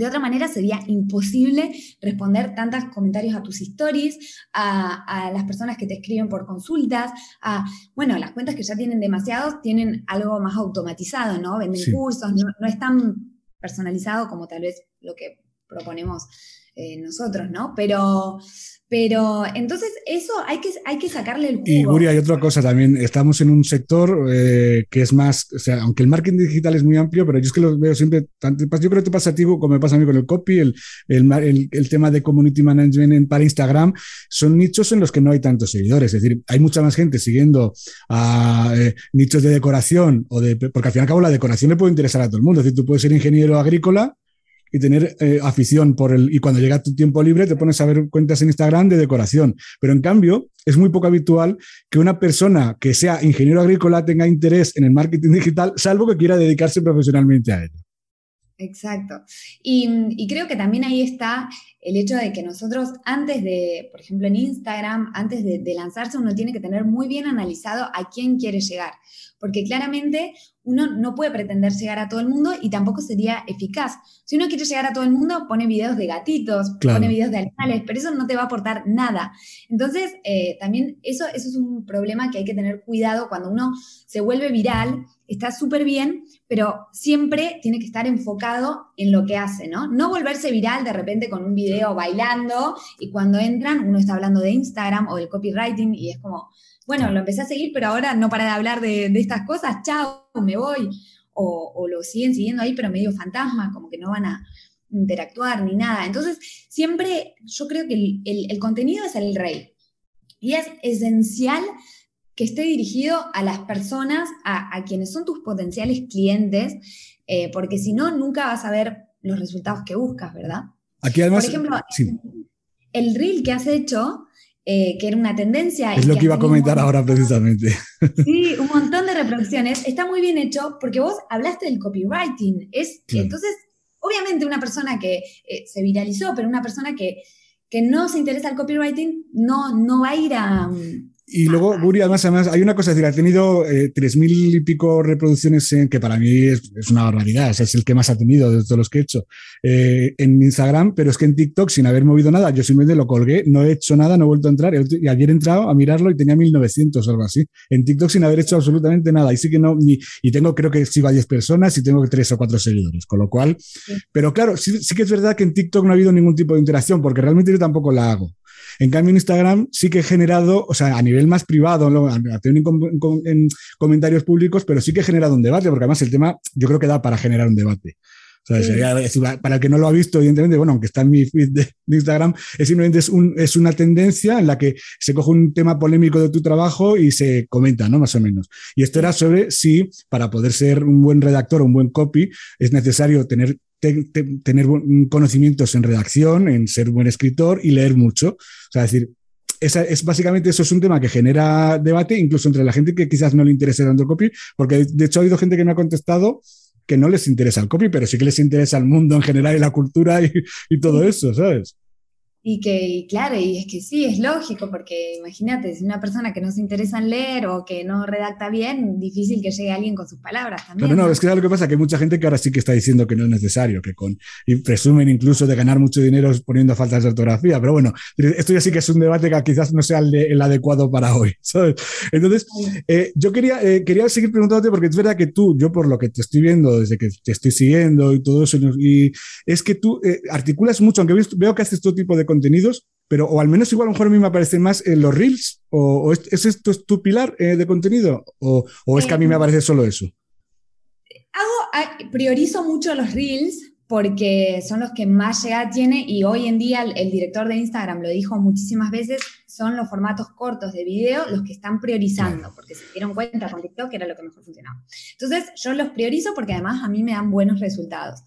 De otra manera sería imposible responder tantos comentarios a tus stories, a, las personas que te escriben por consultas, a, bueno, las cuentas que ya tienen demasiados tienen algo más automatizado, ¿no? Venden cursos, no, es tan personalizado como tal vez lo que proponemos eh, nosotros, ¿no? Pero, pero entonces eso hay que, hay que sacarle el jugo. Y Guri, hay otra cosa también. Estamos en un sector eh, que es más, o sea, aunque el marketing digital es muy amplio, pero yo es que lo veo siempre, tanto, yo creo que te pasa a ti como me pasa a mí con el copy, el, el, el, tema de community management para Instagram, son nichos en los que no hay tantos seguidores. Es decir, hay mucha más gente siguiendo a eh, nichos de decoración o de, porque al fin y al cabo la decoración le puede interesar a todo el mundo. Es decir, tú puedes ser ingeniero agrícola y tener eh, afición por el. Y cuando llega tu tiempo libre, te pones a ver cuentas en Instagram de decoración. Pero en cambio, es muy poco habitual que una persona que sea ingeniero agrícola tenga interés en el marketing digital, salvo que quiera dedicarse profesionalmente a ello. Exacto. Y, creo que también ahí está el hecho de que nosotros antes de, por ejemplo, en Instagram, antes de, de, lanzarse, uno tiene que tener muy bien analizado a quién quiere llegar, porque claramente uno no puede pretender llegar a todo el mundo y tampoco sería eficaz. Si uno quiere llegar a todo el mundo, pone videos de gatitos, pone videos de animales, pero eso no te va a aportar nada. Entonces, eh, también eso, eso es un problema que hay que tener cuidado cuando uno se vuelve viral, está súper bien, pero siempre tiene que estar enfocado en lo que hace, ¿no? No volverse viral de repente con un video bailando y cuando entran uno está hablando de Instagram o del copywriting y es como bueno, lo empecé a seguir, pero ahora no para de hablar de, estas cosas, chao, me voy. O, lo siguen siguiendo ahí, pero medio fantasma, como que no van a interactuar ni nada. Entonces, siempre yo creo que el, contenido es el rey. Y es esencial que esté dirigido a las personas, a, quienes son tus potenciales clientes, eh, porque si no, nunca vas a ver los resultados que buscas, ¿verdad? Aquí además, Por ejemplo, el reel que has hecho eh, que era una tendencia. Es lo que iba a comentar ahora precisamente. Sí, un montón de reproducciones. Está muy bien hecho porque vos hablaste del copywriting. Es, Entonces, obviamente una persona que eh, se viralizó, pero una persona que, que no se interesa al copywriting no, no va a ir a, y luego, Guri, además, además, hay una cosa, es decir, ha tenido eh, tres mil y pico reproducciones, en, que para mí es, una barbaridad, es el que más ha tenido de todos los que he hecho eh, en Instagram, pero es que en TikTok, sin haber movido nada, yo simplemente lo colgué, no he hecho nada, no he vuelto a entrar, y ayer he entrado a mirarlo y tenía 1900 o algo así, en TikTok sin haber hecho absolutamente nada, y sí que no, ni, y tengo, creo que sigo a 10 personas y tengo tres o cuatro seguidores, con lo cual, pero claro, sí, sí que es verdad que en TikTok no ha habido ningún tipo de interacción, porque realmente yo tampoco la hago. En cambio, en Instagram sí que he generado, o sea, a nivel más privado, en comentarios públicos, pero sí que he generado un debate, porque además el tema yo creo que da para generar un debate. para el que no lo ha visto, evidentemente, bueno, aunque está en mi feed de, Instagram, es simplemente es, un, es, una tendencia en la que se coge un tema polémico de tu trabajo y se comenta, ¿no? Más o menos. Y esto era sobre si para poder ser un buen redactor o un buen copy es necesario tener tener conocimientos en redacción, en ser buen escritor y leer mucho. O sea, es decir, es básicamente eso es un tema que genera debate incluso entre la gente que quizás no le interese tanto el copy, porque de hecho ha habido gente que me ha contestado que no les interesa el copy, pero sí que les interesa el mundo en general y la cultura y, y todo eso, ¿sabes? Y que, claro, y es que sí, es lógico, porque imagínate, si una persona que no se interesa en leer o que no redacta bien, difícil que llegue alguien con sus palabras también. No, no, es que es lo que pasa, que hay mucha gente que ahora sí que está diciendo que no es necesario, que con, y presumen incluso de ganar mucho dinero poniendo faltas de ortografía, pero bueno, esto ya sí que es un debate que quizás no sea el, adecuado para hoy, ¿sabes? Entonces, eh, yo quería, eh, quería seguir preguntándote, porque es verdad que tú, yo por lo que te estoy viendo, desde que te estoy siguiendo y todo eso, y es que tú eh, articulas mucho, aunque veo que haces todo tipo de contenidos, pero o al menos igual a lo mejor a mí me aparecen más en los reels, o, es, esto es tu pilar eh, de contenido, o, es que a mí me eh, aparece solo eso. Hago, priorizo mucho los reels porque son los que más llegada tiene y hoy en día el, director de Instagram lo dijo muchísimas veces, son los formatos cortos de video los que están priorizando, porque se dieron cuenta con TikTok que era lo que mejor funcionaba. Entonces yo los priorizo porque además a mí me dan buenos resultados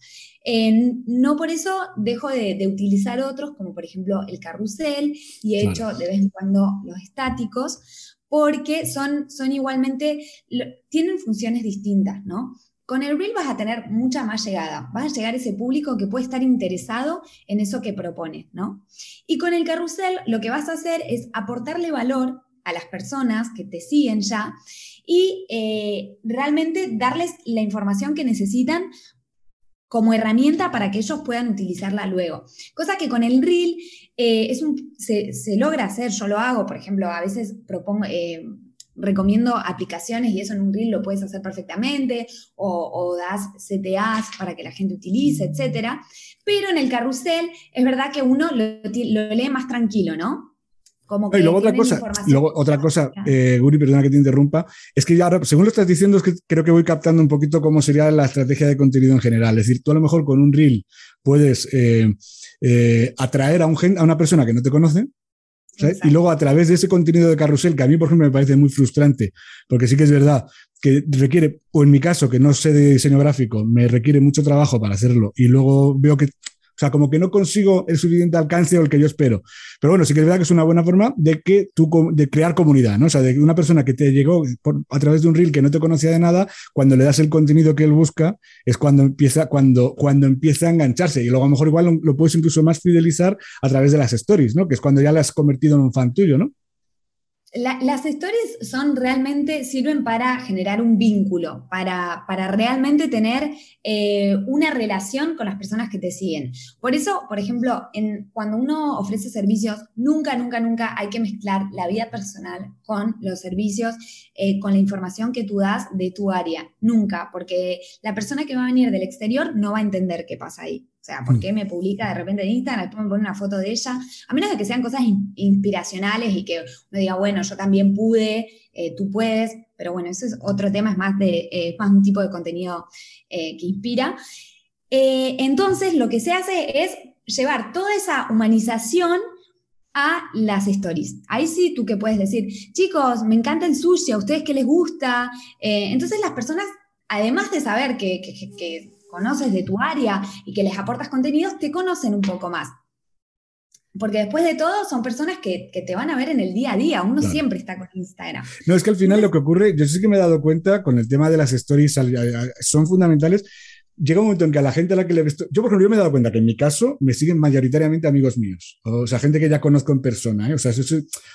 no por eso dejo de, utilizar otros, como por ejemplo el carrusel, y he hecho de vez en cuando los estáticos, porque son, son igualmente, tienen funciones distintas, ¿no? Con el reel vas a tener mucha más llegada, vas a llegar a ese público que puede estar interesado en eso que propone, ¿no? Y con el carrusel lo que vas a hacer es aportarle valor a las personas que te siguen ya y eh, realmente darles la información que necesitan como herramienta para que ellos puedan utilizarla luego. Cosa que con el reel eh, es se, logra hacer, yo lo hago, por ejemplo, a veces propongo... Eh, recomiendo aplicaciones y eso en un reel lo puedes hacer perfectamente, o, das CTAs para que la gente utilice, etc. Pero en el carrusel es verdad que uno lo, lo lee más tranquilo, ¿no? y luego otra cosa, luego otra cosa, eh, Guri, perdona que te interrumpa, es que ya ahora, según lo estás diciendo, es que creo que voy captando un poquito cómo sería la estrategia de contenido en general. Es decir, tú a lo mejor con un reel puedes eh, eh, atraer a, un, a una persona que no te conoce, y luego a través de ese contenido de carrusel, que a mí, por ejemplo, me parece muy frustrante, porque sí que es verdad que requiere, o en mi caso, que no sé de diseño gráfico, me requiere mucho trabajo para hacerlo, y luego veo que o sea, como que no consigo el suficiente alcance o el que yo espero. Pero bueno, sí que es verdad que es una buena forma de que tú, de crear comunidad, ¿no? O sea, de que una persona que te llegó a través de un reel que no te conocía de nada, cuando le das el contenido que él busca, es cuando empieza, cuando, cuando empieza a engancharse. Y luego a lo mejor igual lo, puedes incluso más fidelizar a través de las stories, ¿no? Que es cuando ya le has convertido en un fan tuyo, ¿no? Las stories son realmente, sirven para generar un vínculo, para, para realmente tener eh, una relación con las personas que te siguen. Por eso, por ejemplo, cuando uno ofrece servicios, nunca, nunca, nunca hay que mezclar la vida personal con los servicios, eh, con la información que tú das de tu área. Nunca, porque la persona que va a venir del exterior no va a entender qué pasa ahí. O sea, ¿por mm. qué me publica de repente en Instagram, después me pone una foto de ella? A menos de que sean cosas inspiracionales y que uno diga, bueno, yo también pude, eh, tú puedes, pero bueno, eso es otro tema, es más, de, eh, más un tipo de contenido eh, que inspira. entonces, lo que se hace es llevar toda esa humanización a las stories. Ahí sí tú que puedes decir, chicos, me encanta el sushi, a ustedes qué les gusta. entonces las personas, además de saber que, que conoces de tu área y que les aportas contenidos, te conocen un poco más. Porque después de todo son personas que, te van a ver en el día a día, uno siempre está con Instagram. No, es que al final lo que ocurre, yo sí que me he dado cuenta con el tema de las stories, son fundamentales, llega un momento en que a la gente a la que le yo por ejemplo, yo me he dado cuenta que en mi caso me siguen mayoritariamente amigos míos, o sea, gente que ya conozco en persona, ¿eh? o, sea, o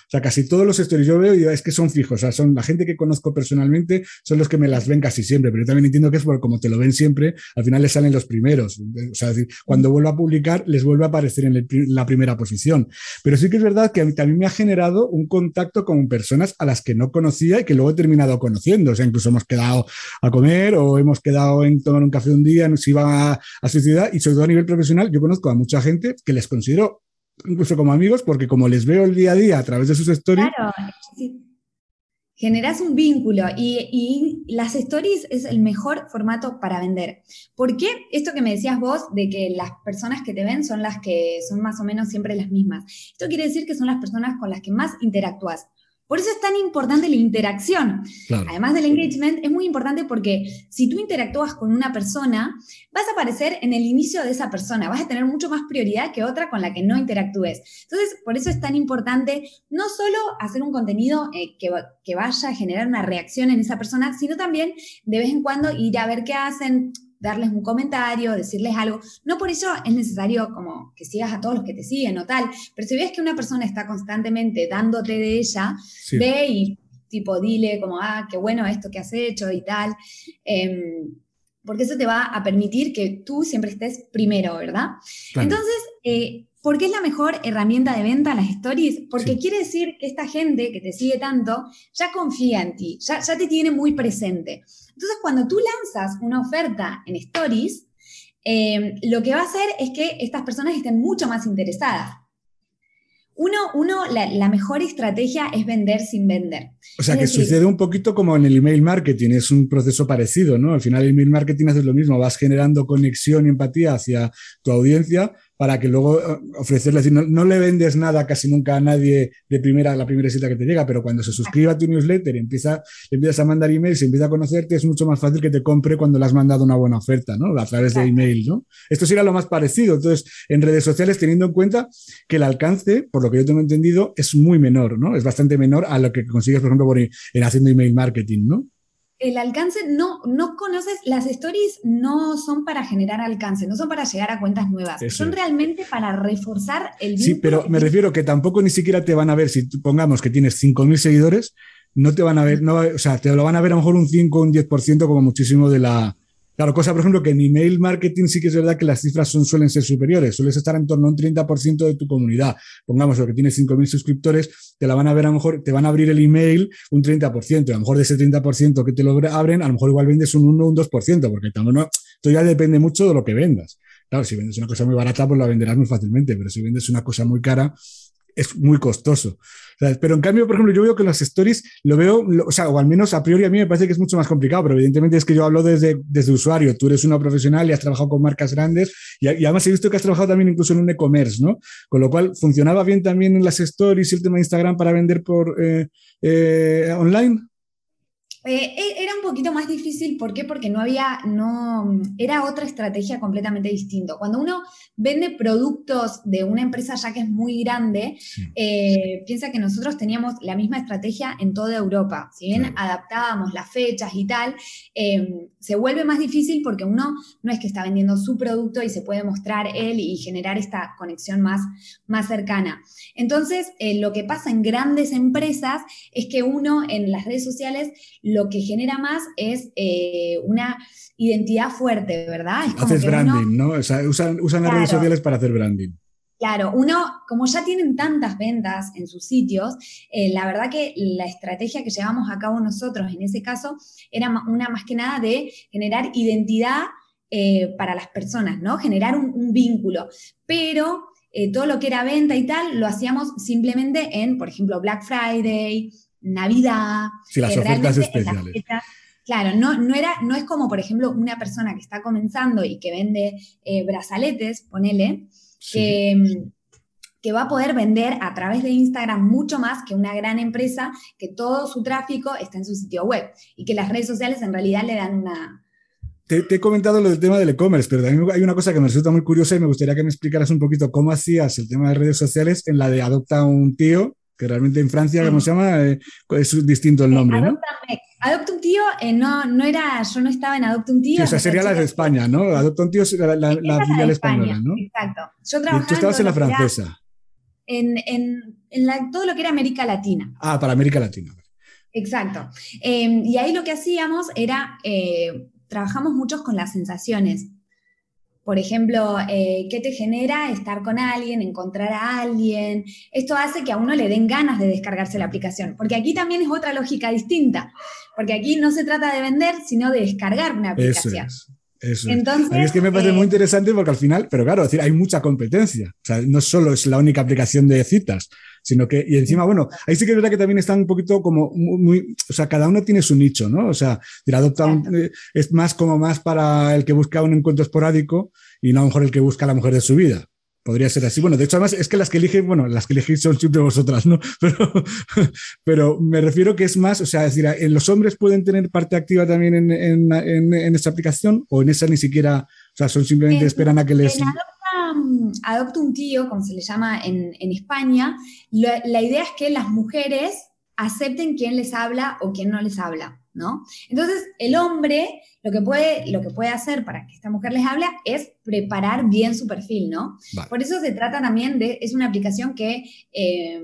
sea, casi todos los stories yo veo y es que son fijos, o sea, son la gente que conozco personalmente, son los que me las ven casi siempre, pero yo también entiendo que es porque como te lo ven siempre, al final les salen los primeros, o sea, cuando vuelvo a publicar les vuelve a aparecer en la primera posición, pero sí que es verdad que a mí también me ha generado un contacto con personas a las que no conocía y que luego he terminado conociendo, o sea, incluso hemos quedado a comer o hemos quedado en tomar un café un día día nos iba a, su ciudad y sobre todo a nivel profesional, yo conozco a mucha gente que les considero incluso como amigos porque como les veo el día a día a través de sus stories. Claro, Generas un vínculo y, las stories es el mejor formato para vender. ¿Por qué? Esto que me decías vos de que las personas que te ven son las que son más o menos siempre las mismas. Esto quiere decir que son las personas con las que más interactúas. Por eso es tan importante la interacción. Claro. Además del engagement, es muy importante porque si tú interactúas con una persona, vas a aparecer en el inicio de esa persona, vas a tener mucho más prioridad que otra con la que no interactúes. Entonces, por eso es tan importante no solo hacer un contenido eh, que, que vaya a generar una reacción en esa persona, sino también de vez en cuando ir a ver qué hacen, darles un comentario, decirles algo. No por eso es necesario como que sigas a todos los que te siguen o tal, pero si ves que una persona está constantemente dándote de ella, Sí. ve y tipo dile como, ah, qué bueno esto que has hecho y tal. Em, porque eso te va a permitir que tú siempre estés primero, ¿verdad? Claro. Entonces, eh, ¿por qué es la mejor herramienta de venta las stories? Porque Sí. quiere decir que esta gente que te sigue tanto ya confía en ti, ya, ya te tiene muy presente. Entonces, cuando tú lanzas una oferta en stories, eh, lo que va a hacer es que estas personas estén mucho más interesadas. Uno, uno la, la mejor estrategia es vender sin vender. O sea, Es que decir- sucede un poquito como en el email marketing, es un proceso parecido, ¿no? Al final el email marketing haces lo mismo, vas generando conexión y empatía hacia tu audiencia para que luego eh, ofrecerle, decir, no, no le vendes nada casi nunca a nadie de primera, la primera cita que te llega, pero cuando se suscriba a tu newsletter y empieza, le empiezas a mandar emails y empieza a conocerte, es mucho más fácil que te compre cuando le has mandado una buena oferta, ¿no? A través de email, ¿no? Esto sería lo más parecido. Entonces, en redes sociales, teniendo en cuenta que el alcance, por lo que yo tengo entendido, es muy menor, ¿no? Es bastante menor a lo que consigues, por ejemplo, por, en haciendo email marketing, ¿no? El alcance, no, no conoces, las stories no son para generar alcance, no son para llegar a cuentas nuevas, Eso son realmente para reforzar el. Sí, pero me refiero que tampoco ni siquiera te van a ver, si pongamos que tienes 5.000 seguidores, no te van a ver, no, o sea, te lo van a ver a lo mejor un 5 o un 10% como muchísimo de la... Claro, cosa, por ejemplo, que en email marketing sí que es verdad que las cifras son, suelen ser superiores, sueles estar en torno a un 30% de tu comunidad. Pongamos lo que tienes 5.000 suscriptores, te la van a ver a lo mejor, te van a abrir el email un 30%, y a lo mejor de ese 30% que te lo abren, a lo mejor igual vendes un 1 o un 2%, porque también no, esto ya depende mucho de lo que vendas. Claro, si vendes una cosa muy barata, pues la venderás muy fácilmente, pero si vendes una cosa muy cara, es muy costoso. Pero en cambio, por ejemplo, yo veo que las stories lo veo, lo- o sea, o al menos a priori a mí me parece que es mucho más complicado, pero evidentemente es que yo hablo desde, desde usuario. Tú eres una profesional y has trabajado con marcas grandes y, y además he visto que has trabajado también incluso en un e-commerce, ¿no? Con lo cual, ¿funcionaba bien también en las stories y el tema de Instagram para vender por eh, eh, online? Eh, e- era un poquito más difícil, ¿por qué? Porque no había, no, era otra estrategia completamente distinta. Cuando uno vende productos de una empresa ya que es muy grande, eh, piensa que nosotros teníamos la misma estrategia en toda Europa. Si bien adaptábamos las fechas y tal, eh, se vuelve más difícil porque uno no es que está vendiendo su producto y se puede mostrar él y generar esta conexión más, más cercana. Entonces, eh, lo que pasa en grandes empresas es que uno en las redes sociales lo que genera más es eh, una identidad fuerte, ¿verdad? Es como Haces que uno- branding, ¿no? O sea, usan, usan las redes sociales para hacer branding. Claro, uno, como ya tienen tantas ventas en sus sitios, eh, la verdad que la estrategia que llevamos a cabo nosotros en ese caso era una más que nada de generar identidad eh, para las personas, ¿no? Generar un, un vínculo. Pero eh, todo lo que era venta y tal lo hacíamos simplemente en, por ejemplo, Black Friday, Navidad. Sí, las eh, ofertas especiales. Claro, no, no, era, no es como, por ejemplo, una persona que está comenzando y que vende eh, brazaletes, ponele, Sí. que, mm, que va a poder vender a través de Instagram mucho más que una gran empresa que todo su tráfico está en su sitio web y que las redes sociales en realidad le dan una... Te, te he comentado lo del tema del e-commerce, pero también hay una cosa que me resulta muy curiosa y me gustaría que me explicaras un poquito cómo hacías el tema de redes sociales en la de Adopta un tío, que realmente en Francia, ¿cómo se llama? Eh, es distinto el nombre, ¿no? Adopta, un tío, eh, no, no era, yo no estaba en Adopta un tío. Sí, o sea, sería la de España, ¿no? Adopta un tío es la, la- filial española, ¿no? Exacto. Yo trabajaba tú estabas en la francesa. En, en- en la- todo lo que era América Latina. Ah, para América Latina. Exacto. Eh, y ahí lo que hacíamos era, eh, trabajamos muchos con las sensaciones. Por ejemplo, eh, ¿qué te genera estar con alguien, encontrar a alguien? Esto hace que a uno le den ganas de descargarse la aplicación, porque aquí también es otra lógica distinta, porque aquí no se trata de vender, sino de descargar una aplicación. es. Eso es. Entonces, que me parece eh, muy interesante porque al final, pero claro, es decir, hay mucha competencia. O sea, no solo es la única aplicación de citas, sino que, y encima, bueno, ahí sí que es verdad que también están un poquito como muy, muy- o sea, cada uno tiene su nicho, ¿no? O sea, el adopta un- eh, es más como más para el que busca un encuentro esporádico y no a lo mejor el que busca a la mujer de su vida. Podría ser así. Bueno, de hecho, además es que las que eligen, bueno, las que elegís son siempre vosotras, ¿no? Pero, pero me refiero que es más, o sea, es decir, ¿los hombres pueden tener parte activa también en, en, en, esta aplicación o en esa ni siquiera, o sea, son simplemente esperan a que les... Adopta, un tío, como se le llama en, España, la idea es que las mujeres acepten quién les habla o quién no les habla. ¿No? Entonces, el hombre lo que, puede, lo que puede hacer para que esta mujer les hable es preparar bien su perfil, ¿no? Por eso se trata también de, es una aplicación que, eh,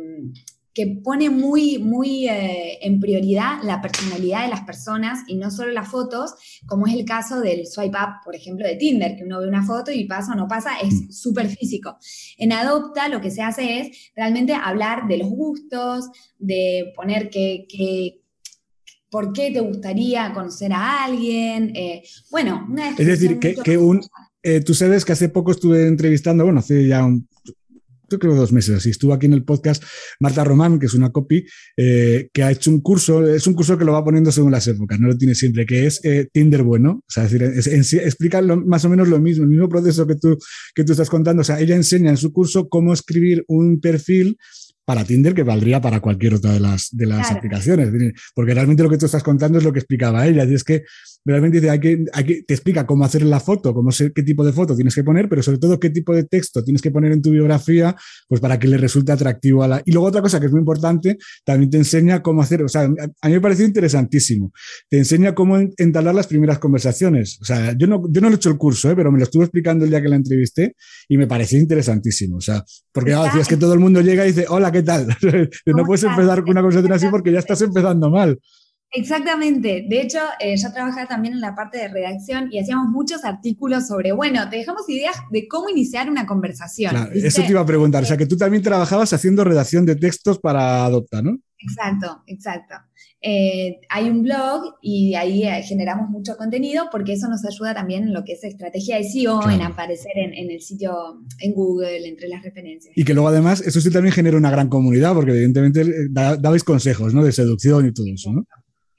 que pone muy, muy eh, en prioridad la personalidad de las personas y no solo las fotos, como es el caso del swipe up, por ejemplo, de Tinder, que uno ve una foto y pasa o no pasa, es mm. súper físico. En Adopta lo que se hace es realmente hablar de los gustos, de poner que, que por qué te gustaría conocer a alguien. Eh, bueno, una Es decir, que, un, eh, tú sabes que hace poco estuve entrevistando, bueno, hace ya un, yo creo dos meses así, estuvo aquí en el podcast Marta Román, que es una copy, eh, que ha hecho un curso, es un curso que lo va poniendo según las épocas, no lo tiene siempre, que es Tinder bueno, o sea, es decir, explica más o menos lo mismo, el mismo proceso que tú, que tú estás contando, o sea, ella enseña en su curso cómo escribir un perfil para Tinder que valdría para cualquier otra de las, de las aplicaciones. Porque realmente lo que tú estás contando es lo que explicaba ella. Y es que realmente dice, hay que, hay que, te explica cómo hacer la foto, cómo ser, qué tipo de foto tienes que poner, pero sobre todo qué tipo de texto tienes que poner en tu biografía, pues para que le resulte atractivo a la... Y luego otra cosa que es muy importante, también te enseña cómo hacer, o sea, a mí me pareció interesantísimo, te enseña cómo entablar las primeras conversaciones. O sea, yo no, yo no he hecho el curso, ¿eh? pero me lo estuve explicando el día que la entrevisté y me pareció interesantísimo. O sea, porque ah, decías que todo el mundo llega y dice, hola, ¿qué tal? no puedes empezar con una conversación así porque ya estás empezando mal. Exactamente. De hecho, eh, yo trabajaba también en la parte de redacción y hacíamos muchos artículos sobre, bueno, te dejamos ideas de cómo iniciar una conversación. eso te iba a preguntar. O sea, que tú también trabajabas haciendo redacción de textos para Adopta, ¿no? Exacto, exacto. Eh, hay un blog y ahí eh, generamos mucho contenido porque eso nos ayuda también en lo que es estrategia de SEO, en aparecer en, el sitio, en Google, entre las referencias. Y que luego además eso sí también genera una gran comunidad porque evidentemente dabais consejos, ¿no? De seducción y todo eso, ¿no?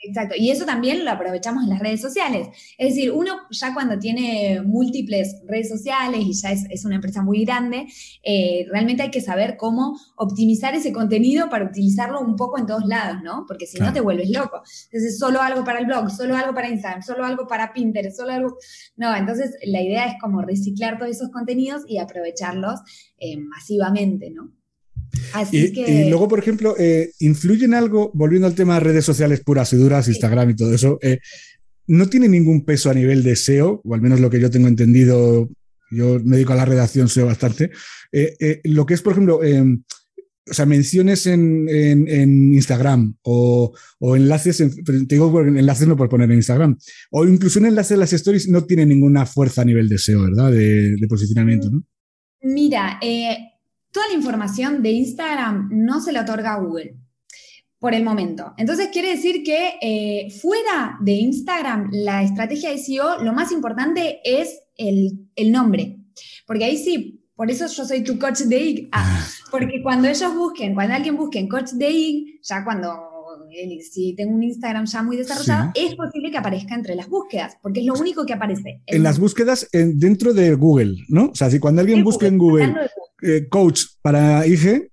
Exacto, y eso también lo aprovechamos en las redes sociales. Es decir, uno ya cuando tiene múltiples redes sociales y ya es, una empresa muy grande, eh, realmente hay que saber cómo optimizar ese contenido para utilizarlo un poco en todos lados, ¿no? Porque si no te vuelves loco. Entonces, solo algo para el blog, solo algo para Instagram, solo algo para Pinterest, solo algo... No, entonces la idea es como reciclar todos esos contenidos y aprovecharlos eh, masivamente, ¿no? Y, luego, por ejemplo, eh, ¿influye en algo, volviendo al tema de redes sociales puras y duras, Instagram y todo eso, eh, no tiene ningún peso a nivel de SEO, o al menos lo que yo tengo entendido, yo me dedico a la redacción SEO bastante, eh, lo que es, por ejemplo, o sea, menciones en, Instagram o, enlaces, en, te digo enlaces no por poner en Instagram, o incluso un enlace de las stories no tiene ninguna fuerza a nivel de SEO, ¿verdad? De, de posicionamiento, ¿no? Mira, eh, toda la información de Instagram no se la otorga a Google por el momento. Entonces quiere decir que eh, fuera de Instagram, la estrategia de SEO, lo más importante es el, nombre. Porque ahí sí, por eso yo soy tu coach de IG. Ah, porque cuando ellos busquen, cuando alguien busque en coach de IG, ya cuando si tengo un Instagram ya muy desarrollado, es posible que aparezca entre las búsquedas, porque es lo único que aparece. En, las búsquedas dentro de Google, ¿no? O sea, si cuando alguien busca en Google, eh, coach para IG,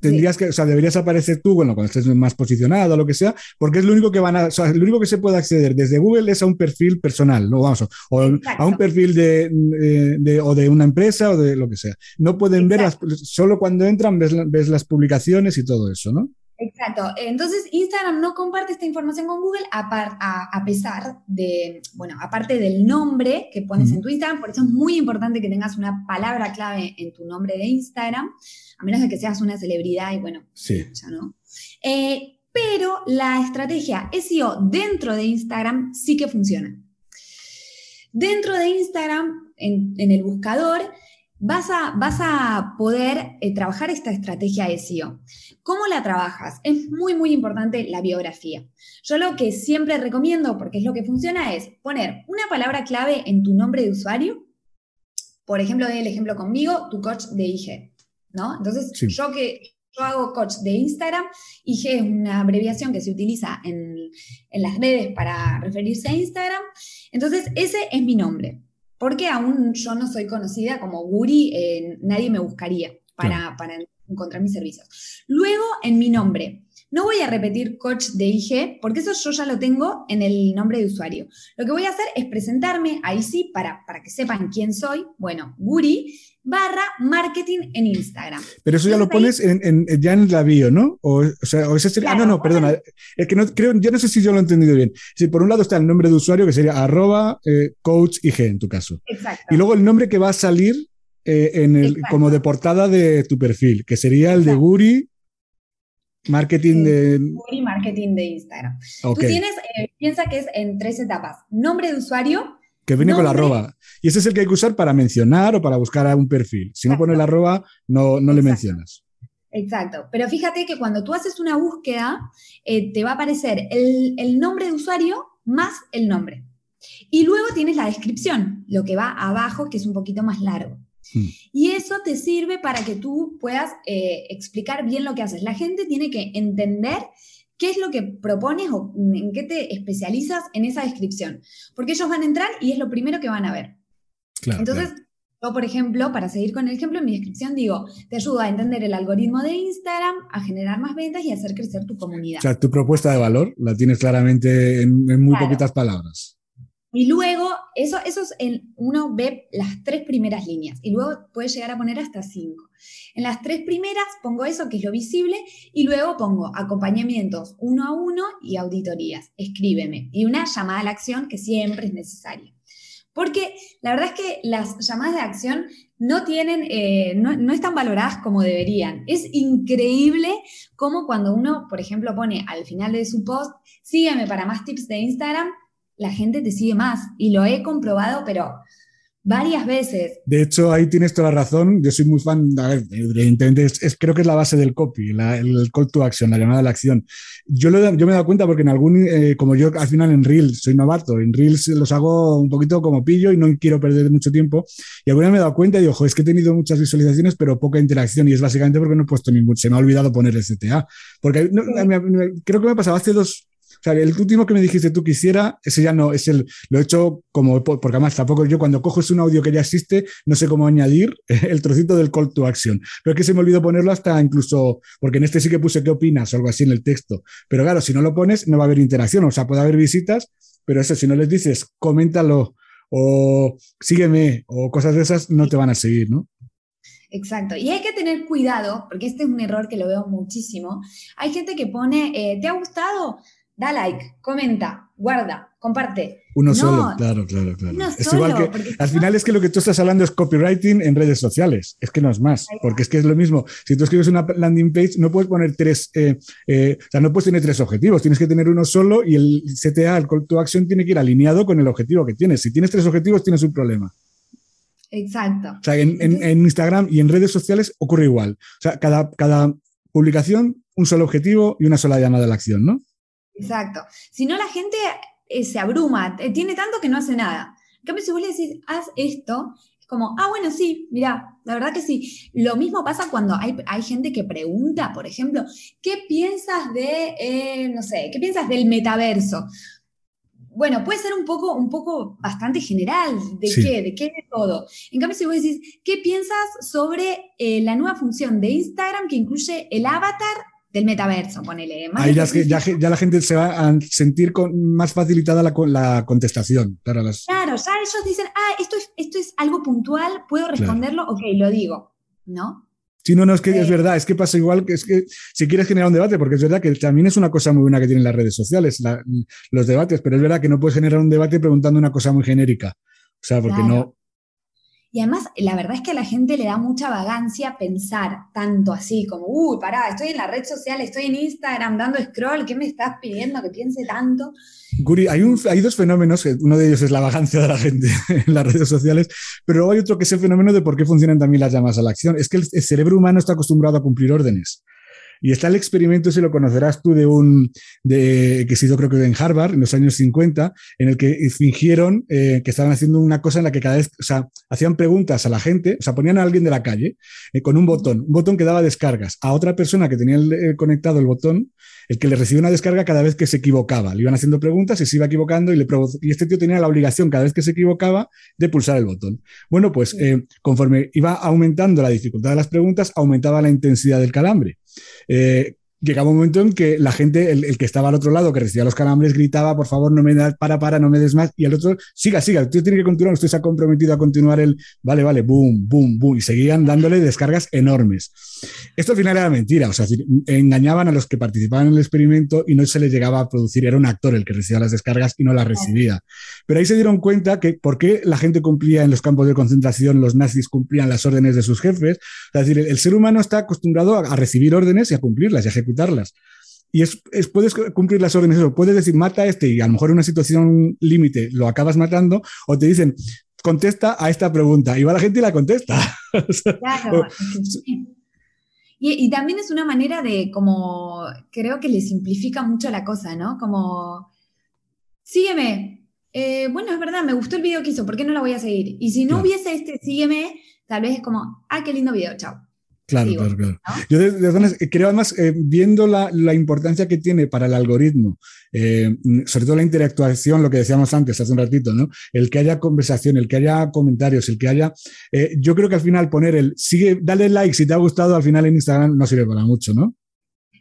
tendrías que, o sea, deberías aparecer tú, bueno, cuando estés más posicionado o lo que sea, porque es lo único que van a, o sea, lo único que se puede acceder desde Google es a un perfil personal, no vamos, o, a un perfil de, de, o de una empresa o de lo que sea. No pueden ver las, solo cuando entran ves, ves, las publicaciones y todo eso, ¿no? Exacto. Entonces, Instagram no comparte esta información con Google a, a, pesar de, bueno, aparte del nombre que pones en tu Instagram, por eso es muy importante que tengas una palabra clave en tu nombre de Instagram, a menos de que seas una celebridad y bueno, sí. ya no. Eh, pero la estrategia SEO dentro de Instagram sí que funciona. Dentro de Instagram, en, en el buscador, vas a, vas a poder eh, trabajar esta estrategia de SEO. ¿Cómo la trabajas? Es muy, muy importante la biografía. Yo lo que siempre recomiendo, porque es lo que funciona, es poner una palabra clave en tu nombre de usuario. Por ejemplo, el ejemplo conmigo, tu coach de IG, ¿no? Entonces, yo que yo hago coach de Instagram, IG es una abreviación que se utiliza en, en las redes para referirse a Instagram. Entonces, ese es mi nombre. Porque aún yo no soy conocida como Guri, eh, nadie me buscaría para, para encontrar mis servicios. Luego, en mi nombre. No voy a repetir coach de IG, porque eso yo ya lo tengo en el nombre de usuario. Lo que voy a hacer es presentarme, ahí sí, para, para que sepan quién soy. Bueno, Guri barra marketing en Instagram. Pero eso ya lo pones en, ya en la bio, ¿no? O, sea, o ese sería, ah, no, no, perdona. Es que no, creo, yo no sé si yo lo he entendido bien. Si por un lado está el nombre de usuario, que sería arroba eh, coach IG en tu caso. Exacto. Y luego el nombre que va a salir eh, en el, como de portada de tu perfil, que sería el de Guri Marketing de. Guri Marketing de Instagram. Tú tienes, eh, piensa que es en tres etapas: nombre de usuario. Que viene con la arroba. Y ese es el que hay que usar para mencionar o para buscar a un perfil. Si no pones la arroba, no, no le mencionas. Exacto. Pero fíjate que cuando tú haces una búsqueda, eh, te va a aparecer el, el nombre de usuario más el nombre. Y luego tienes la descripción, lo que va abajo, que es un poquito más largo. Hmm. Y eso te sirve para que tú puedas eh, explicar bien lo que haces. La gente tiene que entender qué es lo que propones o en qué te especializas en esa descripción. Porque ellos van a entrar y es lo primero que van a ver. Entonces, yo, por ejemplo, para seguir con el ejemplo, en mi descripción digo, te ayuda a entender el algoritmo de Instagram, a generar más ventas y a hacer crecer tu comunidad. O sea, tu propuesta de valor la tienes claramente en, muy poquitas palabras. Y luego, eso, eso es en, uno ve las tres primeras líneas y luego puedes llegar a poner hasta cinco. En las tres primeras pongo eso, que es lo visible, y luego pongo acompañamientos uno a uno y auditorías. Escríbeme. Y una llamada a la acción que siempre es necesaria. Porque la verdad es que las llamadas de acción no tienen, eh, no, no, están valoradas como deberían. Es increíble cómo cuando uno, por ejemplo, pone al final de su post, sígueme para más tips de Instagram, la gente te sigue más. Y lo he comprobado, pero varias veces. De hecho, ahí tienes toda la razón. Yo soy muy fan, a ver, evidentemente, es, creo que es la base del copy, el call to action, la llamada a la acción. Yo, lo, yo me he dado cuenta porque en algún, eh, como yo al final en Reels soy novato, en Reels los hago un poquito como pillo y no quiero perder mucho tiempo. Y alguna vez me he dado cuenta y digo, es que he tenido muchas visualizaciones, pero poca interacción. Y es básicamente porque no he puesto ningún, se me ha olvidado poner el CTA. Porque creo que me pasaba hace dos, o sea, el último que me dijiste tú quisiera, ese ya no, es el, lo he hecho como, porque además tampoco yo cuando cojo es un audio que ya existe, no sé cómo añadir el trocito del call to action. Pero es que se me olvidó ponerlo hasta incluso, porque en este sí que puse qué opinas o algo así en el texto. Pero claro, si no lo pones, no va a haber interacción, o sea, puede haber visitas, pero eso, si no les dices, coméntalo o sígueme o cosas de esas, no te van a seguir, ¿no? Exacto. Y hay que tener cuidado, porque este es un error que lo veo muchísimo. Hay gente que pone, eh, ¿te ha gustado? Da like, comenta, guarda, comparte. Uno solo, claro, claro, claro. es igual que al final es que lo que tú estás hablando es copywriting en redes sociales, es que no es más, porque es que es lo mismo. Si tú escribes una landing page, no puedes poner tres, eh, eh, o sea, no puedes tener tres objetivos, tienes que tener uno solo y el CTA, el call to action, tiene que ir alineado con el objetivo que tienes. Si tienes tres objetivos, tienes un problema. Exacto. O sea, en, en, Instagram y en redes sociales ocurre igual. O sea, cada, cada publicación, un solo objetivo y una sola llamada a la acción, ¿no? Exacto. Si no, la gente eh, se abruma, eh, tiene tanto que no hace nada. En cambio, si vos le decís, haz esto, es como, ah, bueno, sí, mira, la verdad que sí. Lo mismo pasa cuando hay, gente que pregunta, por ejemplo, ¿qué piensas de, eh, no sé, qué piensas del metaverso? Bueno, puede ser un poco, un poco bastante general, ¿de qué? ¿De qué de todo? En cambio, si vos decís, ¿qué piensas sobre la nueva función de Instagram que incluye el avatar del metaverso, ponele. Ahí ya, ya, la gente se va a sentir con, más facilitada la, la contestación. Claro, claro, ya ellos dicen, ah, esto es, esto es algo puntual, puedo responderlo, ok, lo digo, ¿no? Sí, no, no, es que es eh. verdad, es que pasa igual que es que si quieres generar un debate, porque es verdad que también es una cosa muy buena que tienen las redes sociales, los debates, pero es verdad que no puedes generar un debate preguntando una cosa muy genérica. O sea, porque no, y además, la verdad es que a la gente le da mucha vagancia pensar tanto así, como, uy, pará, estoy en la red social, estoy en Instagram dando scroll, ¿qué me estás pidiendo que piense tanto? Guri, hay, hay dos fenómenos, uno de ellos es la vagancia de la gente en las redes sociales, pero luego hay otro que es el fenómeno de por qué funcionan también las llamadas a la acción. Es que el, cerebro humano está acostumbrado a cumplir órdenes. Y está el experimento, si lo conocerás tú, de un de, que se hizo creo que en Harvard en los años 50, en el que fingieron eh, que estaban haciendo una cosa en la que cada vez, o sea, hacían preguntas a la gente, o sea, ponían a alguien de la calle eh, con un botón, un botón que daba descargas a otra persona que tenía eh, conectado el botón, el que le recibía una descarga cada vez que se equivocaba. Le iban haciendo preguntas y se iba equivocando y, le y este tío tenía la obligación cada vez que se equivocaba de pulsar el botón. Bueno, pues conforme iba aumentando la dificultad de las preguntas, aumentaba la intensidad del calambre. Eh, llegaba un momento en que la gente, el, que estaba al otro lado, que recibía los calambres, gritaba, por favor, no me das, para, para, no me des más, y el otro, siga, siga, usted tiene que continuar, usted se ha comprometido a continuar el, vale, vale, boom, boom, boom, y seguían dándole descargas enormes. Esto al final era mentira, o sea, engañaban a los que participaban en el experimento y no se les llegaba a producir, era un actor el que recibía las descargas y no las recibía. Pero ahí se dieron cuenta que por qué la gente cumplía en los campos de concentración, los nazis cumplían las órdenes de sus jefes, es decir, el, ser humano está acostumbrado a, a recibir órdenes y a cumplirlas y a ejecutarlas. Y es, puedes cumplir las órdenes, puedes decir mata a este y a lo mejor en una situación límite lo acabas matando, o te dicen contesta a esta pregunta y va la gente y la contesta. Claro. y, y, también es una manera de, como, creo que le simplifica mucho la cosa, ¿no? Como, sígueme. Eh, bueno, es verdad, me gustó el video que hizo, ¿por qué no la voy a seguir? Y si no hubiese este sígueme, tal vez es como, ah, qué lindo video, chao. Claro, claro, claro. Yo de, creo además, eh, viendo la, la, importancia que tiene para el algoritmo, eh, sobre todo la interactuación, lo que decíamos antes, hace un ratito, ¿no? El que haya conversación, el que haya comentarios, el que haya... Eh, yo creo que al final poner el sigue, dale like si te ha gustado, al final en Instagram no sirve para mucho, ¿no?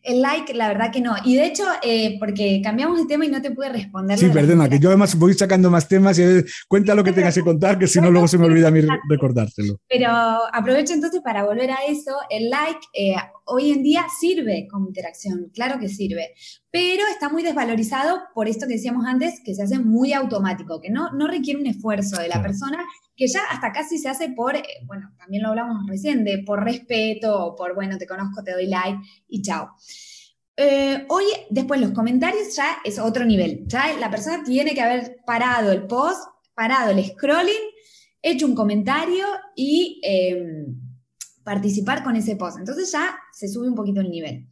El like, la verdad que no. Y de hecho, eh, porque cambiamos de tema y no te pude responder. Sí, perdona, que yo además voy sacando más temas y cuenta lo que tengas que contar, que si no, luego se me olvida a mí recordártelo. Pero aprovecho entonces para volver a eso. El like eh, hoy en día sirve como interacción, claro que sirve, pero está muy desvalorizado por esto que decíamos antes, que se hace muy automático, que no, no requiere un esfuerzo de la persona, que ya hasta casi se hace por, eh, bueno, también lo hablamos recién, de por respeto por, bueno, te conozco, te doy like y chao. Eh, hoy, después los comentarios ya es otro nivel, ya la persona tiene que haber parado el post, parado el scrolling, hecho un comentario y... Em, participar con ese post. Entonces ya se sube un poquito el nivel.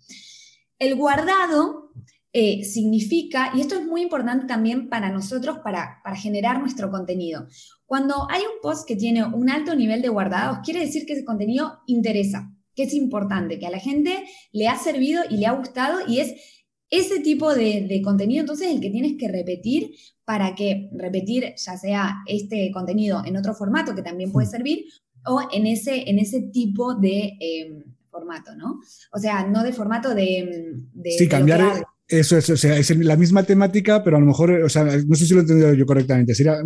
El guardado eh, significa, y esto es muy importante también para nosotros para, para generar nuestro contenido. Cuando hay un post que tiene un alto nivel de guardados, quiere decir que ese contenido interesa, que es importante, que a la gente le ha servido y le ha gustado y es ese tipo de, de, contenido entonces el que tienes que repetir para que repetir ya sea este contenido en otro formato que también puede servir o en ese, en ese tipo de em, formato, ¿no? O sea, no de formato de... sí, cambiar... Eso es, o sea, es la misma temática, pero a lo mejor, o sea, no sé si lo he entendido yo correctamente. Sería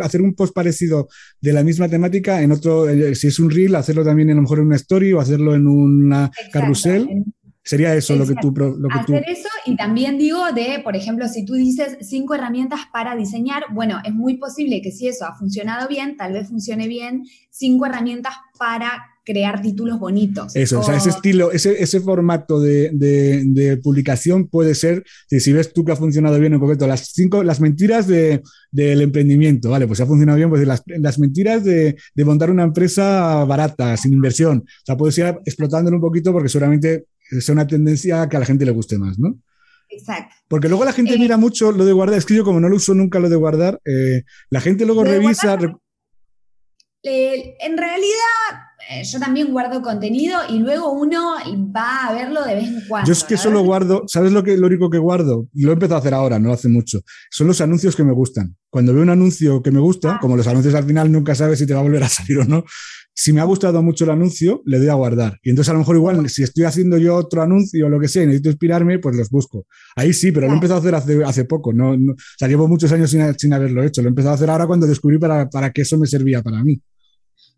hacer un post parecido de la misma temática en otro, eh, si es un reel, hacerlo también a lo mejor en una story o hacerlo en una carrusel. Sería eso lo que tú... Lo que Hacer eso y también digo de, por ejemplo, si tú dices cinco herramientas para diseñar, bueno, es muy posible que si eso ha funcionado bien, tal vez funcione bien cinco herramientas para crear títulos bonitos. Eso, o, sea, ese estilo, ese, ese formato de, de, publicación puede ser, si, si, ves tú que ha funcionado bien en concreto, las cinco, las mentiras de, del emprendimiento, vale, pues ha funcionado bien, pues las, las mentiras de, de montar una empresa barata, sin inversión. O sea, puedes ir explotándolo un poquito porque seguramente es una tendencia que a la gente le guste más, ¿no? Exacto. Porque luego la gente eh, mira mucho lo de guardar. Es que yo, como no lo uso nunca lo de guardar, eh, la gente luego revisa. En realidad, eh, yo también guardo contenido y luego uno va a verlo de vez en cuando. Yo es que solo guardo, ¿sabes lo, que, lo único que guardo? Lo he empezado a hacer ahora, no hace mucho. Son los anuncios que me gustan. Cuando veo un anuncio que me gusta, ah. como los anuncios al final nunca sabes si te va a volver a salir o no, si me ha gustado mucho el anuncio, le doy a guardar. Y entonces a lo mejor igual, si estoy haciendo yo otro anuncio o lo que sea y necesito inspirarme, pues los busco. Ahí sí, pero lo he empezado a hacer hace, hace poco. No, o sea, llevo muchos años sin, sin, haberlo hecho. Lo he empezado a hacer ahora cuando descubrí para, para qué eso me servía para mí.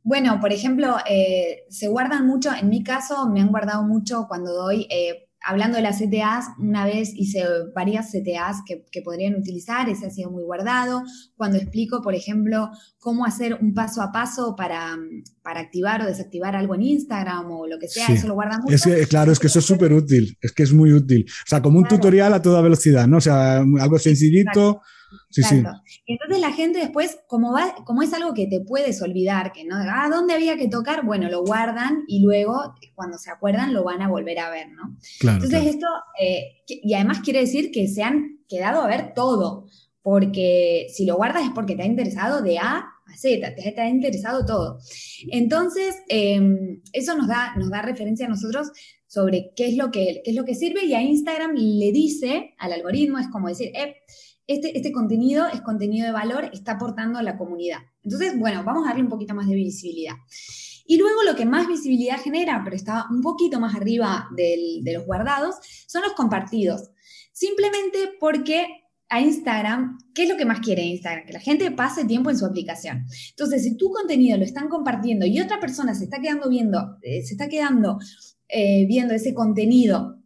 Bueno, por ejemplo, eh, se guardan mucho, en mi caso me han guardado mucho cuando doy... Eh, hablando de las CTAs, una vez hice varias CTAs que, podrían utilizar, ese ha sido muy guardado. Cuando explico, por ejemplo, cómo hacer un paso a paso para, para activar o desactivar algo en Instagram o lo que sea, eso lo guardan mucho. claro, es que eso es súper útil, es que es muy útil. O sea, como un tutorial a toda velocidad, ¿no? O sea, algo sencillito. Sí, sí. Y entonces la gente después, como, va, como es algo que te puedes olvidar, que no, ah, ¿dónde había que tocar? Bueno, lo guardan y luego, cuando se acuerdan, lo van a volver a ver, ¿no? Claro, entonces claro. esto, eh, y además quiere decir que se han quedado a ver todo, porque si lo guardas es porque te ha interesado de A a Z, te, te ha interesado todo. Entonces, eh, eso nos da, nos da referencia a nosotros sobre qué es, lo que, qué es lo que sirve y a Instagram le dice al algoritmo, es como decir, eh, este, este contenido es contenido de valor, está aportando a la comunidad. Entonces, bueno, vamos a darle un poquito más de visibilidad. Y luego lo que más visibilidad genera, pero está un poquito más arriba del- de los guardados, son los compartidos. Simplemente porque a Instagram, ¿qué es lo que más quiere Instagram? Que la gente pase tiempo en su aplicación. Entonces, si tu contenido lo están compartiendo y otra persona se está quedando viendo, eh, se está quedando eh, viendo ese contenido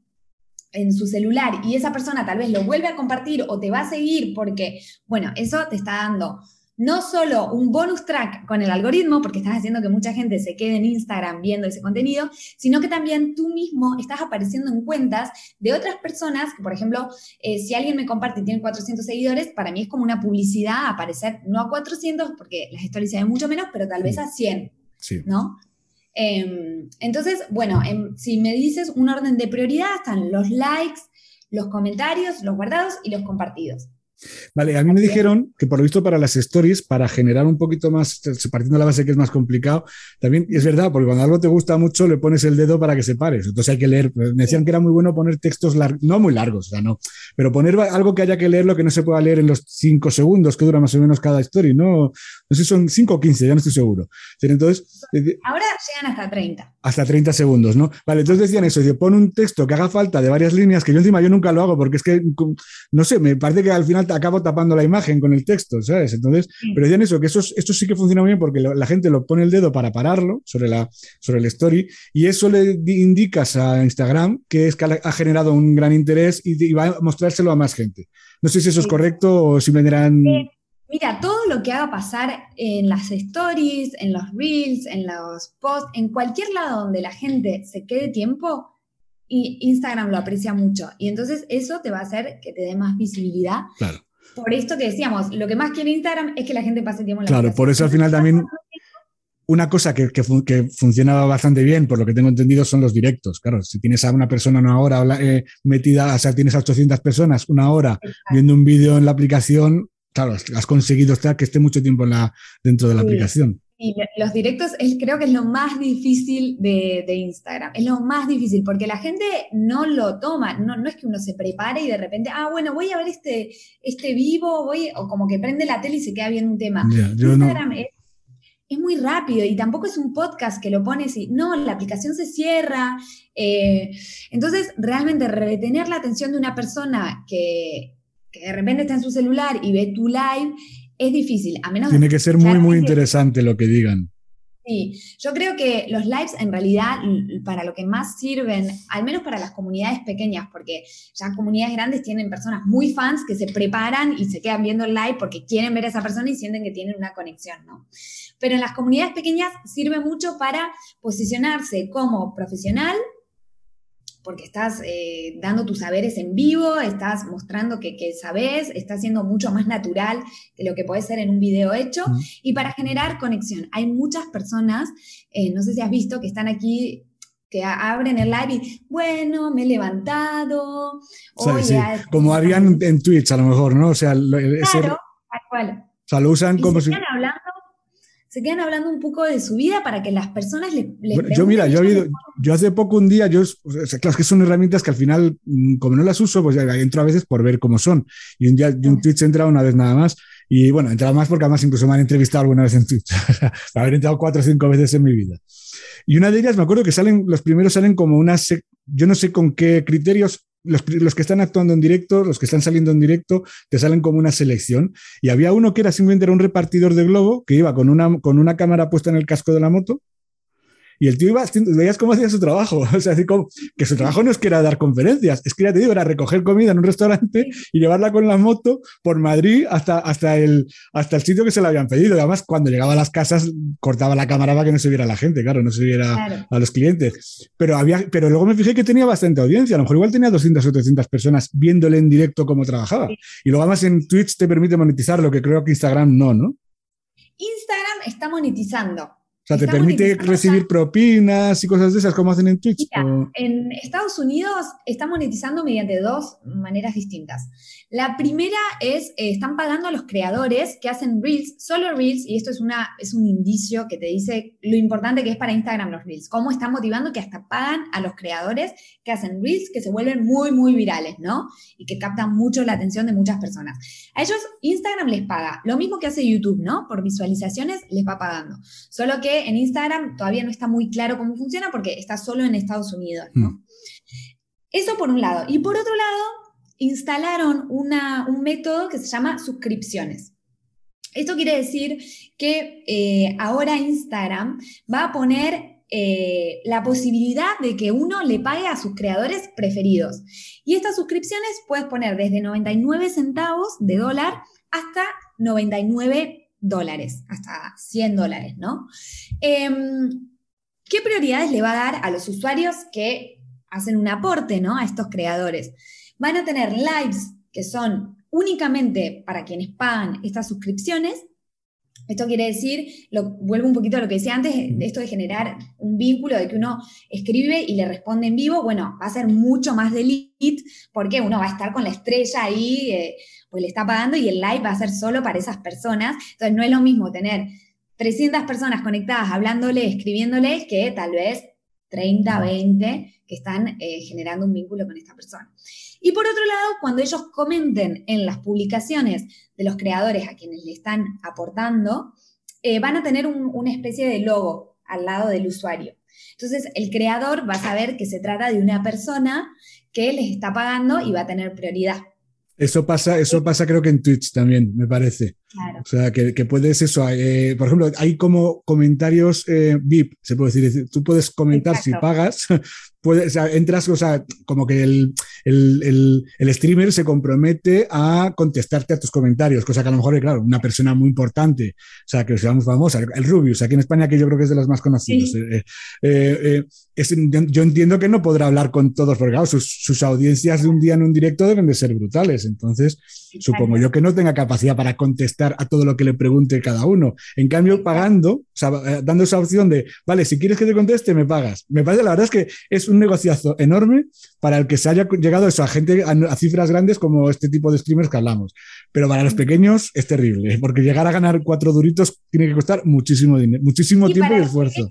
en su celular y esa persona tal vez lo vuelve a compartir o te va a seguir porque, bueno, eso te está dando no solo un bonus track con el algoritmo, porque estás haciendo que mucha gente se quede en Instagram viendo ese contenido, sino que también tú mismo estás apareciendo en cuentas de otras personas, que por ejemplo, eh, si alguien me comparte y tiene 400 seguidores, para mí es como una publicidad aparecer no a 400, porque las stories se ven mucho menos, pero tal vez a 100. Sí. ¿no? Eh, entonces, bueno, em, si me dices un orden de prioridad, están los likes, los comentarios, los guardados y los compartidos. Vale, a mí me dijeron que por lo visto para las stories, para generar un poquito más, partiendo de la base que es más complicado, también es verdad, porque cuando algo te gusta mucho le pones el dedo para que se pare. Entonces hay que leer. Me decían que era muy bueno poner textos largos, no muy largos, o sea, no, pero poner algo que haya que leerlo que no se pueda leer en los cinco segundos que dura más o menos cada story, ¿no? No sé si son 5 o 15, ya no estoy seguro. Entonces, eh, Ahora llegan hasta 30. hasta 30 segundos, ¿no? Vale, entonces decían eso, dice, pon un texto que haga falta de varias líneas, que yo encima yo nunca lo hago, porque es que, no sé, me parece que al final te acabo tapando la imagen con el texto, ¿sabes? Entonces, Sí. pero decían eso, que eso, esto sí que funciona bien porque lo- la gente lo pone el dedo para pararlo sobre, la, sobre el story y eso le di- indicas a Instagram que es que ha, ha generado un gran interés y, y va a mostrárselo a más gente. No sé si eso es Sí. correcto o simplemente eran... Sí. Mira, todo lo que haga pasar en las stories, en los reels, en los posts, en cualquier lado donde la gente se quede tiempo, y Instagram lo aprecia mucho. Y entonces eso te va a hacer que te dé más visibilidad. Claro. Por esto que decíamos, lo que más quiere Instagram es que la gente pase tiempo en la Claro, aplicación. por eso al final también una cosa que, que, fun- que bastante bien, por lo que tengo entendido, son los directos. Claro, si tienes a una persona una hora eh, metida, o sea, tienes a 800 personas una hora viendo un vídeo en la aplicación, claro, has conseguido estar que esté mucho tiempo en la, dentro de la Sí. aplicación. Y los directos es, creo que es lo más difícil de, de Instagram. Es lo más difícil porque la gente no lo toma. No, no es que uno se prepare y de repente, ah, bueno, voy a ver este, este vivo, voy, o como que prende la tele y se queda viendo un tema. No- Instagram es, es muy rápido y tampoco es un podcast que lo pones y no, la aplicación se cierra. eh, entonces, realmente retener la atención de una persona que, que de repente está en su celular y ve tu live es difícil, a menos tiene que ser muy, muy interesante lo que digan. Sí, yo creo que los lives en realidad para lo que más sirven, al menos para las comunidades pequeñas, porque ya comunidades grandes tienen personas muy fans que se preparan y se quedan viendo el live porque quieren ver a esa persona y sienten que tienen una conexión, ¿no? Pero en las comunidades pequeñas sirve mucho para posicionarse como profesional, porque estás eh, dando tus saberes en vivo, estás mostrando que, que sabes, estás siendo mucho más natural que lo que puede ser en un video hecho, Mm. y para generar conexión. Hay muchas personas, eh, no sé si has visto, que están aquí que abren el live y, bueno, me he levantado. O sea, oye, sí, ah, como harían en Twitch a lo mejor, ¿no? O sea, lo, ese- Claro, tal cual. o sea, lo usan Y como si... hablando, se quedan hablando un poco de su vida para que las personas les, les Bueno, yo, mira, yo, he yo hace poco un día, yo, o sea, claro, es que son herramientas que al final, mm, como no las uso, pues ya entro a veces por ver cómo son. Y un día de un Twitch he entrado una vez nada más. Y bueno, he entrado más porque además incluso me han entrevistado alguna vez en Twitch. Haber entrado cuatro o cinco veces en mi vida. Y una de ellas, me acuerdo que salen, los primeros salen como unas, yo no sé con qué criterios, los, los que están actuando en directo, los que están saliendo en directo, te salen como una selección. Y había uno que era simplemente un repartidor de globo que iba con una, con una cámara puesta en el casco de la moto y el tío iba, veías cómo hacía su trabajo. O sea, así como, que su trabajo no es que era dar conferencias, es que ya te digo, era recoger comida en un restaurante y llevarla con la moto por Madrid hasta, hasta, el, hasta el sitio que se le habían pedido. Y además, cuando llegaba a las casas, cortaba la cámara para que no se viera la gente, claro, no se viera a los clientes. Pero, había, pero luego me fijé que tenía bastante audiencia, a lo mejor igual tenía 200 o 300 personas viéndole en directo cómo trabajaba. Y luego además en Twitch te permite monetizar, lo que creo que Instagram no, ¿no? Instagram está monetizando. O sea, te permite recibir propinas y cosas de esas, como hacen en Twitch. en Estados Unidos están monetizando mediante dos maneras distintas. La primera es, eh, están pagando a los creadores que hacen Reels, solo Reels, y esto es, una, es un indicio que te dice lo importante que es para Instagram los Reels, cómo están motivando que hasta pagan a los creadores que hacen Reels que se vuelven muy, muy virales, ¿no? Y que captan mucho la atención de muchas personas. A ellos Instagram les paga, lo mismo que hace YouTube, ¿no? Por visualizaciones les va pagando. Solo que en Instagram todavía no está muy claro cómo funciona porque está solo en Estados Unidos. Hmm. Eso por un lado. Y por otro lado, instalaron un método que se llama suscripciones. Esto quiere decir que eh, ahora Instagram va a poner eh, la posibilidad de que uno le pague a sus creadores preferidos. Y estas suscripciones puedes poner desde 99 centavos de dólar hasta 99 dólares, hasta 100 dólares, ¿no? Em, ¿Qué prioridades le va a dar a los usuarios que hacen un aporte, ¿no? A estos creadores. Van a tener lives que son únicamente para quienes pagan estas suscripciones. Esto quiere decir, lo, vuelvo un poquito a lo que decía antes, de esto de generar un vínculo, de que uno escribe y le responde en vivo, bueno, va a ser mucho más de lead, porque uno va a estar con la estrella ahí, eh, pues le está pagando y el live va a ser solo para esas personas. Entonces no es lo mismo tener 300 personas conectadas hablándole, escribiéndole, que tal vez 30, 20 que están eh, generando un vínculo con esta persona. Y por otro lado, cuando ellos comenten en las publicaciones de los creadores a quienes le están aportando, eh, van a tener una especie de logo al lado del usuario. Entonces, el creador va a saber que se trata de una persona que les está pagando y va a tener prioridad. Eso pasa, eso pasa creo que en Twitch también, me parece. O sea, que, puedes eso, eh, por ejemplo, hay como comentarios eh, VIP, se puede decir, tú puedes comentar si pagas, puedes, entras, o sea, como que el, streamer se compromete a contestarte a tus comentarios, cosa que a lo mejor, claro, una persona muy importante, o sea, que sea muy famosa, el Rubius, aquí en España, que yo creo que es de los más conocidos. Eh, yo entiendo que no podrá hablar con todos, porque claro, sus, audiencias de un día en un directo deben de ser brutales, entonces supongo yo que no tenga capacidad para contestar a todo lo que le pregunte cada uno. En cambio, pagando, o sea, eh, dando esa opción de, vale, si quieres que te conteste, me pagas. Me parece, la verdad es que es un negociazo enorme para el que se haya llegado eso, a gente, a, cifras grandes como este tipo de streamers que hablamos. Pero para los pequeños es terrible, porque llegar a ganar cuatro duritos tiene que costar muchísimo dinero, muchísimo tiempo y esfuerzo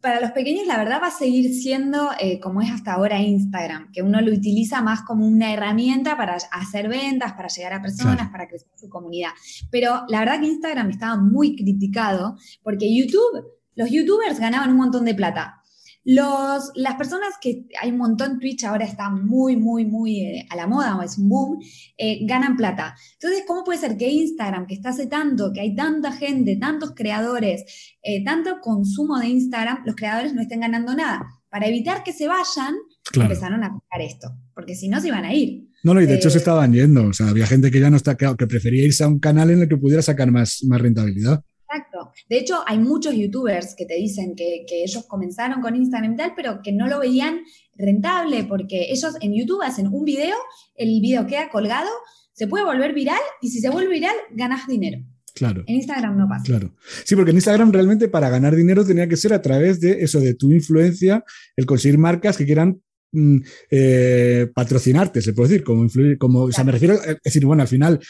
para los pequeños la verdad va a seguir siendo eh, como es hasta ahora Instagram, que uno lo utiliza más como una herramienta para hacer ventas, para llegar a personas, para crecer su comunidad. Pero la verdad que Instagram estaba muy criticado porque YouTube, los youtubers ganaban un montón de plata. Los, las personas que hay un montón, Twitch ahora está muy, muy, muy eh, a la moda, es un boom, eh, ganan plata. Entonces, ¿cómo puede ser que Instagram, que está hace tanto, que hay tanta gente, tantos creadores, eh, tanto consumo de Instagram, los creadores no estén ganando nada? Para evitar que se vayan, empezaron a comprar esto, porque si no se iban a ir. No, no, y de hecho se estaban yendo. O sea, había gente que ya no está, que prefería irse a un canal en el que pudiera sacar más, más rentabilidad. Exacto. De hecho, hay muchos youtubers que te dicen que, ellos comenzaron con Instagram y tal, pero que no lo veían rentable porque ellos en YouTube hacen un video, el video queda colgado, se puede volver viral y si se vuelve viral, ganas dinero. Claro. En Instagram no pasa. Claro. Sí, porque en Instagram realmente para ganar dinero tenía que ser a través de eso, de tu influencia, el conseguir marcas que quieran mm, eh, patrocinarte, se puede decir, como influir, como, o sea, me refiero, es decir, bueno, al final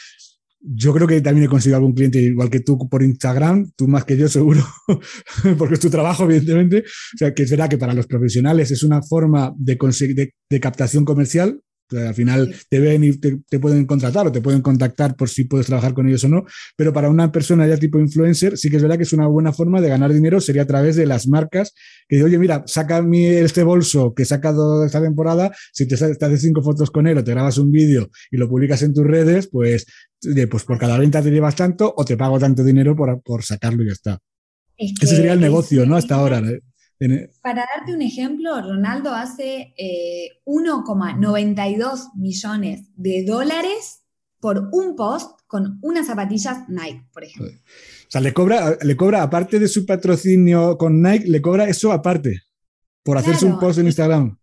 yo creo que también he conseguido algún cliente igual que tú por Instagram, tú más que yo seguro, porque es tu trabajo, evidentemente. O sea, que es verdad que para los profesionales es una forma de, conseguir, de captación comercial, al final te ven y te, pueden contratar o te pueden contactar por si puedes trabajar con ellos o no, pero para una persona ya tipo influencer, sí que es verdad que es una buena forma de ganar dinero, sería a través de las marcas que oye, mira, saca mi, este bolso que he sacado esta temporada, si te, te haces cinco fotos con él o te grabas un vídeo y lo publicas en tus redes, pues, pues por cada venta te llevas tanto o te pago tanto dinero por, por sacarlo y ya está. Ese sería el negocio, ¿no? Hasta ahora. ¿eh? Para darte un ejemplo, Ronaldo hace 1,92 eh, millones de dólares por un post con unas zapatillas Nike, por ejemplo. O sea, le cobra, le cobra, aparte de su patrocinio con Nike, le cobra eso aparte, por hacerse un post en Instagram.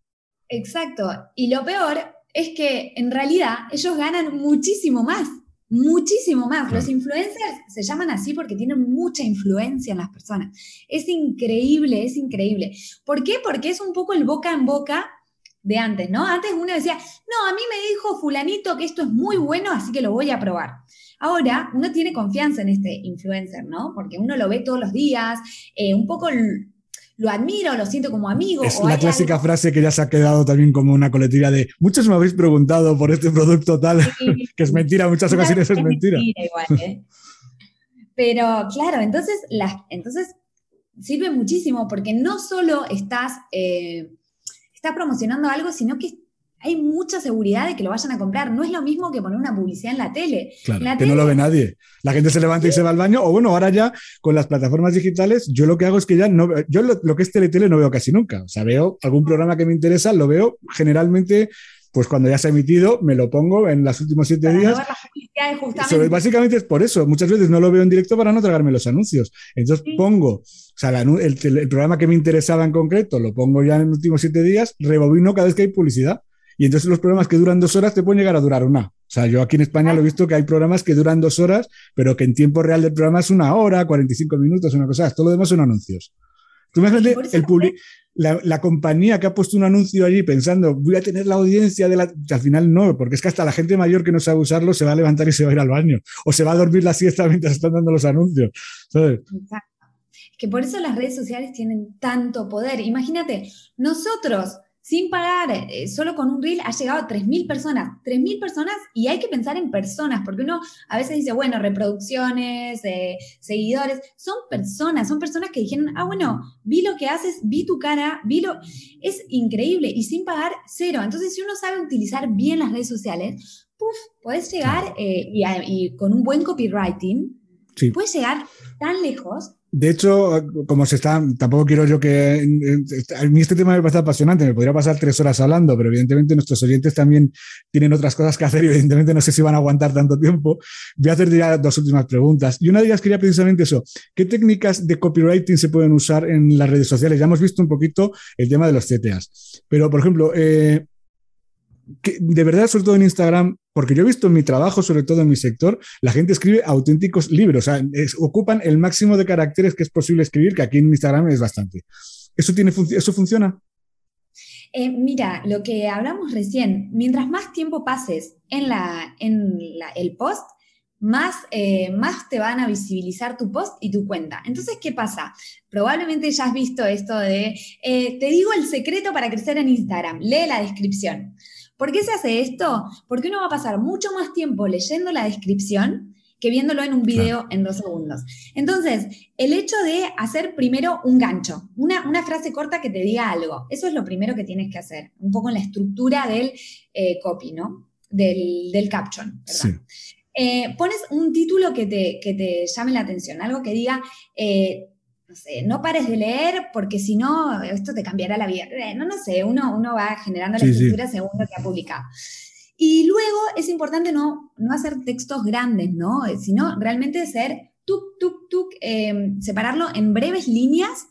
Exacto. Y lo peor es que en realidad ellos ganan muchísimo más, muchísimo más. Los influencers se llaman así porque tienen mucha influencia en las personas. Es increíble, es increíble. ¿Por qué? Porque es un poco el boca en boca de antes, ¿no? Antes uno decía, no, a mí me dijo fulanito que esto es muy bueno, así que lo voy a probar. Ahora uno tiene confianza en este influencer, ¿no? Porque uno lo ve todos los días, eh, un poco lo admiro, lo siento como amigo. Es la clásica frase que ya se ha quedado también como una coletilla de muchos me habéis preguntado por este producto tal, que es mentira, muchas ocasiones es, mentira. igual, ¿eh? Pero claro, entonces, entonces sirve muchísimo porque no solo estás, eh, estás promocionando algo, sino que hay mucha seguridad de que lo vayan a comprar. No es lo mismo que poner una publicidad en la tele. Claro, que no lo ve nadie. La gente se levanta y se va al baño. O bueno, ahora ya con las plataformas digitales, yo lo que hago es que ya no. Yo lo, que es tele, tele no veo casi nunca. O sea, veo algún programa que me interesa, lo veo generalmente pues cuando ya se ha emitido, me lo pongo en los últimos siete días. básicamente es por eso. Muchas veces no lo veo en directo para no tragarme los anuncios. Entonces pongo, o sea, el, el, programa que me interesaba en concreto, lo pongo ya en los últimos siete días, rebobino cada vez que hay publicidad. Y entonces los programas que duran dos horas te pueden llegar a durar una. O sea, yo aquí en España lo he visto que hay programas que duran dos horas, pero que en tiempo real del programa es una hora, 45 minutos, una cosa. Todo lo demás son anuncios. Tú imagínate el la, la, compañía que ha puesto un anuncio allí pensando, voy a tener la audiencia de la. Al final no, porque es que hasta la gente mayor que no sabe usarlo se va a levantar y se va a ir al baño. O se va a dormir la siesta mientras están dando los anuncios. ¿sabes? Exacto. Que por eso las redes sociales tienen tanto poder. Imagínate, nosotros sin pagar, eh, solo con un reel ha llegado a 3.000 personas. 3.000 personas y hay que pensar en personas, porque uno a veces dice, bueno, reproducciones, eh, seguidores, son personas, son personas que dijeron, ah, bueno, vi lo que haces, vi tu cara, vi lo... Es increíble y sin pagar, cero. Entonces, si uno sabe utilizar bien las redes sociales, puff, puedes llegar eh, y, con un buen copywriting, puedes llegar tan lejos de hecho, como se está, tampoco quiero yo que. A mí este tema me parece apasionante, me podría pasar tres horas hablando, pero evidentemente nuestros oyentes también tienen otras cosas que hacer y evidentemente no sé si van a aguantar tanto tiempo. Voy a hacer ya dos últimas preguntas. Y una de ellas quería precisamente eso: ¿qué técnicas de copywriting se pueden usar en las redes sociales? Ya hemos visto un poquito el tema de los CTAs, pero por ejemplo, eh, de verdad, sobre todo en Instagram, porque yo he visto en mi trabajo, sobre todo en mi sector, la gente escribe auténticos libros, o sea, ocupan el máximo de caracteres que es posible escribir, que aquí en Instagram es bastante. ¿Eso, tiene, eso funciona? Eh, mira, lo que hablamos recién, mientras más tiempo pases en, la, en el post, más, eh, más te van a visibilizar tu post y tu cuenta. Entonces, ¿qué pasa? Probablemente ya has visto esto de, eh, te digo el secreto para crecer en Instagram, lee la descripción. ¿Por qué se hace esto? Porque uno va a pasar mucho más tiempo leyendo la descripción que viéndolo en un video en dos segundos. Entonces, el hecho de hacer primero un gancho, una, una, frase corta que te diga algo, eso es lo primero que tienes que hacer, un poco en la estructura del eh, copy, ¿no? Del, del caption, ¿verdad? Eh, pones un título que te, que te, llame la atención, algo que diga, eh, sé, no pares de leer porque si no, esto te cambiará la vida. Eh, no, no sé, uno, uno va generando la estructura según lo que ha publicado. Y luego es importante no, no hacer textos grandes, ¿no? Sino realmente ser tuk, tuk, tuk, em, separarlo en breves líneas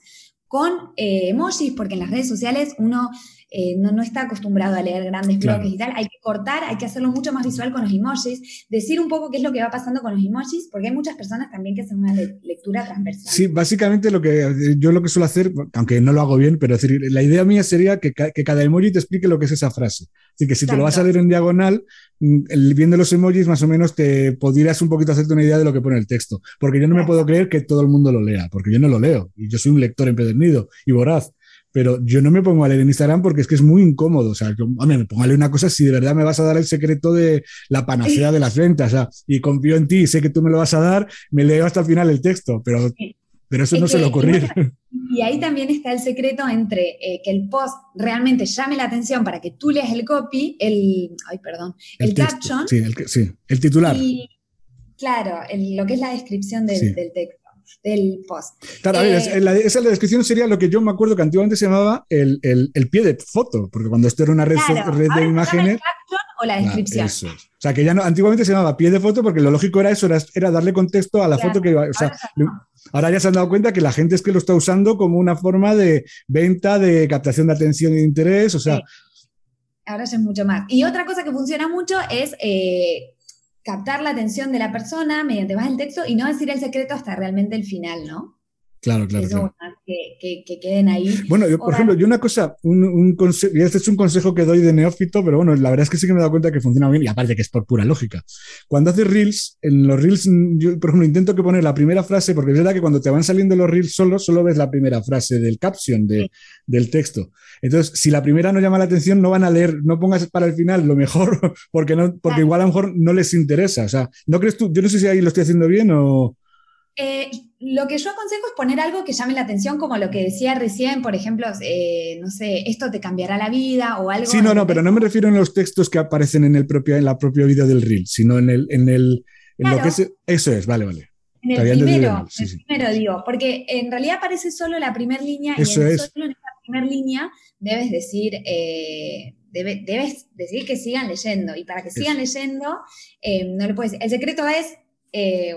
con eh, emojis, porque en las redes sociales uno eh, no, no, está acostumbrado a leer grandes bloques y tal, hay que cortar, hay que hacerlo mucho más visual con los emojis, decir un poco qué es lo que va pasando con los emojis, porque hay muchas personas también que hacen una lectura transversal. Sí, básicamente lo que yo lo que suelo hacer, aunque no lo hago bien, pero decir, la idea mía sería que, que cada emoji te explique lo que es esa frase. Así que si te lo vas a leer en diagonal, mm, viendo los emojis más o menos te podrías un poquito hacerte una idea de lo que pone el texto, porque yo no me puedo creer que todo el mundo lo lea, porque yo no lo leo y yo soy un lector empedernido y voraz pero yo no me pongo a leer en Instagram porque es que es muy incómodo. O sea, yo, me pongo a leer una cosa si de verdad me vas a dar el secreto de la panacea de las ventas. O sea, y confío en ti, sé que tú me lo vas a dar, me leo hasta el final el texto, pero, pero eso no se le ocurrir. Y ahí también está el secreto entre eh, que el post realmente llame la atención para que tú leas el copy, el, ay, perdón, el, caption. Sí el, sí, el titular. Y, claro, lo que es la descripción del, del texto. Del post. Claro, Eh, la- esa la descripción sería lo que yo me acuerdo que antiguamente se llamaba el, el- el pie de foto, porque cuando esto era una red, claro, de imágenes. el o la Claro, descripción. es. O sea, que ya no, antiguamente se llamaba pie de foto porque lo lógico era eso, era, era darle contexto a la Claro, foto que iba. O sea, ahora ya no. ahora ya se han dado cuenta que la gente es que lo está usando como una forma de venta, de captación de atención y de interés. O sea, Sí. Ahora ya es mucho más. Y otra cosa que funciona mucho es eh, captar la atención de la persona mediante más el texto y no decir el secreto hasta realmente el final, ¿no? Claro, claro, que, que- que queden ahí. Bueno, yo, por Ahora- ejemplo, yo una cosa, un, un consejo, y este es un consejo que doy de neófito, pero bueno, la verdad es que sí que me he dado cuenta que funciona bien, y aparte que es por pura lógica. Cuando haces reels, en los reels, mm, yo, por ejemplo, intento que poner la primera frase, porque es verdad que cuando te van saliendo los reels solo, solo ves la primera frase del caption de- Sí. del texto. Entonces, si la primera no llama la atención, no van a leer, no pongas para el final lo mejor, porque, no, porque Claro. igual a lo mejor no les interesa. O sea, ¿no crees tú? Yo no sé si ahí lo estoy haciendo bien o... Eh, lo que yo aconsejo es poner algo que llame la atención, como lo que decía recién, por ejemplo, eh, no sé, esto te cambiará la vida o algo. Sí, no, no, pero no me refiero en los textos que aparecen en el propio, en la propio vídeo del reel, sino en el, en el, en lo que es, eso es, vale, vale. En el primero, sí, el sí. primero digo, porque en realidad aparece solo la primera línea Eso y en, es. solo en esa primera línea debes decir, eh, debe- debes decir que sigan leyendo. Y para que sigan leyendo, eh, no le puedes. El secreto es,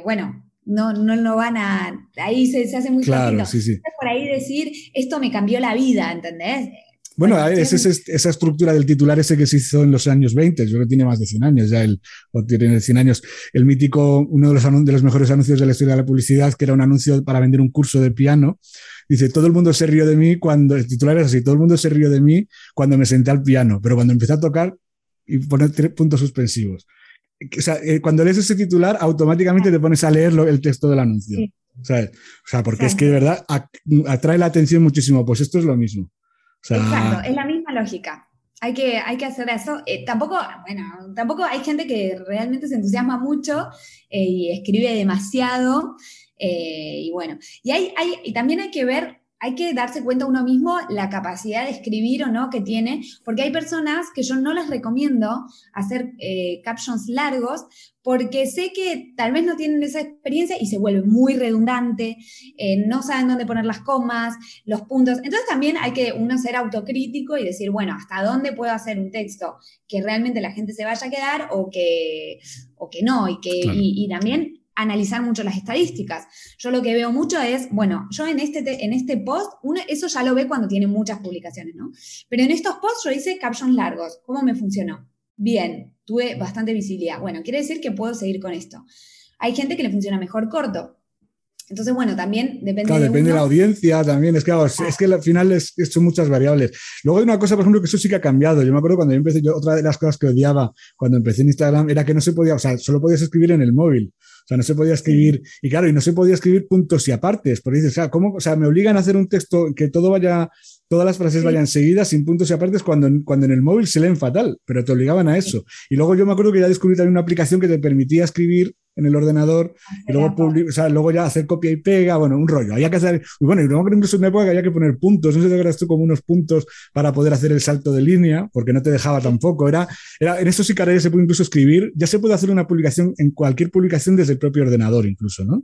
bueno, no, no lo van a. Ahí se, se hace muy Claro, sí, sí. Por ahí decir, esto me cambió la vida, ¿entendés? Bueno, es ese- esa estructura del titular ese que se hizo en los años 20, yo creo que tiene más de 100 años ya, el, o tiene 100 años, el mítico, uno de los, de los mejores anuncios de la historia de la publicidad, que era un anuncio para vender un curso de piano, dice, todo el mundo se rió de mí cuando, el titular es así, todo el mundo se rió de mí cuando me senté al piano, pero cuando empecé a tocar y poner tres puntos suspensivos. O sea, eh, cuando lees ese titular, automáticamente te pones a leer lo- el texto del anuncio. Sí. ¿sabes? O sea, porque es que de verdad atrae la atención muchísimo. Pues esto es lo mismo. O sea, Exacto, es la misma lógica. Hay que, hay que hacer eso. Eh, tampoco, bueno, tampoco hay gente que realmente se entusiasma mucho eh, y escribe demasiado. eh, y bueno, y, hay, hay, y también hay que ver, hay que darse cuenta uno mismo la capacidad de escribir o no que tiene, porque hay personas que yo no les recomiendo hacer eh, captions largos porque sé que tal vez no tienen esa experiencia y se vuelve muy redundante, eh, no saben dónde poner las comas, los puntos. Entonces también hay que uno ser autocrítico y decir, bueno, ¿hasta dónde puedo hacer un texto que realmente la gente se vaya a quedar o que, o que no? Y, que, Claro. y, y también analizar mucho las estadísticas. Yo lo que veo mucho es, bueno, yo en este, te- en este post, uno, eso ya lo ve cuando tiene muchas publicaciones, ¿no? Pero en estos posts yo hice captions largos. ¿Cómo me funcionó? Bien, tuve bastante visibilidad. Bueno, quiere decir que puedo seguir con esto. Hay gente que le funciona mejor corto. Entonces, bueno, también depende Claro, de depende de uno. la audiencia también. Es que, claro, es, es que al final es, es- son muchas variables. Luego hay una cosa, por ejemplo, que eso sí que ha cambiado. Yo me acuerdo cuando yo empecé, yo, otra de las cosas que odiaba cuando empecé en Instagram era que no se podía, o sea, solo podías escribir en el móvil. O sea, no se podía escribir, y claro, y no se podía escribir puntos y apartes, porque dices, claro, ¿cómo? O sea, me obligan a hacer un texto que todo vaya, todas las frases Sí. vayan seguidas sin puntos y apartes cuando, cuando en el móvil se leen fatal, pero te obligaban a eso. Y luego yo me acuerdo que ya descubrí también una aplicación que te permitía escribir en el ordenador y luego, publi- o sea, luego ya hacer copia y pega, bueno, un rollo. Había que hacer, y bueno, y luego incluso en una época que había que poner puntos, no sé si te tú como unos puntos para poder hacer el salto de línea, porque no te dejaba tampoco. Era, era, en eso sí que ahora ya se puede incluso escribir, ya se puede hacer una publicación en cualquier publicación desde el propio ordenador incluso, ¿no?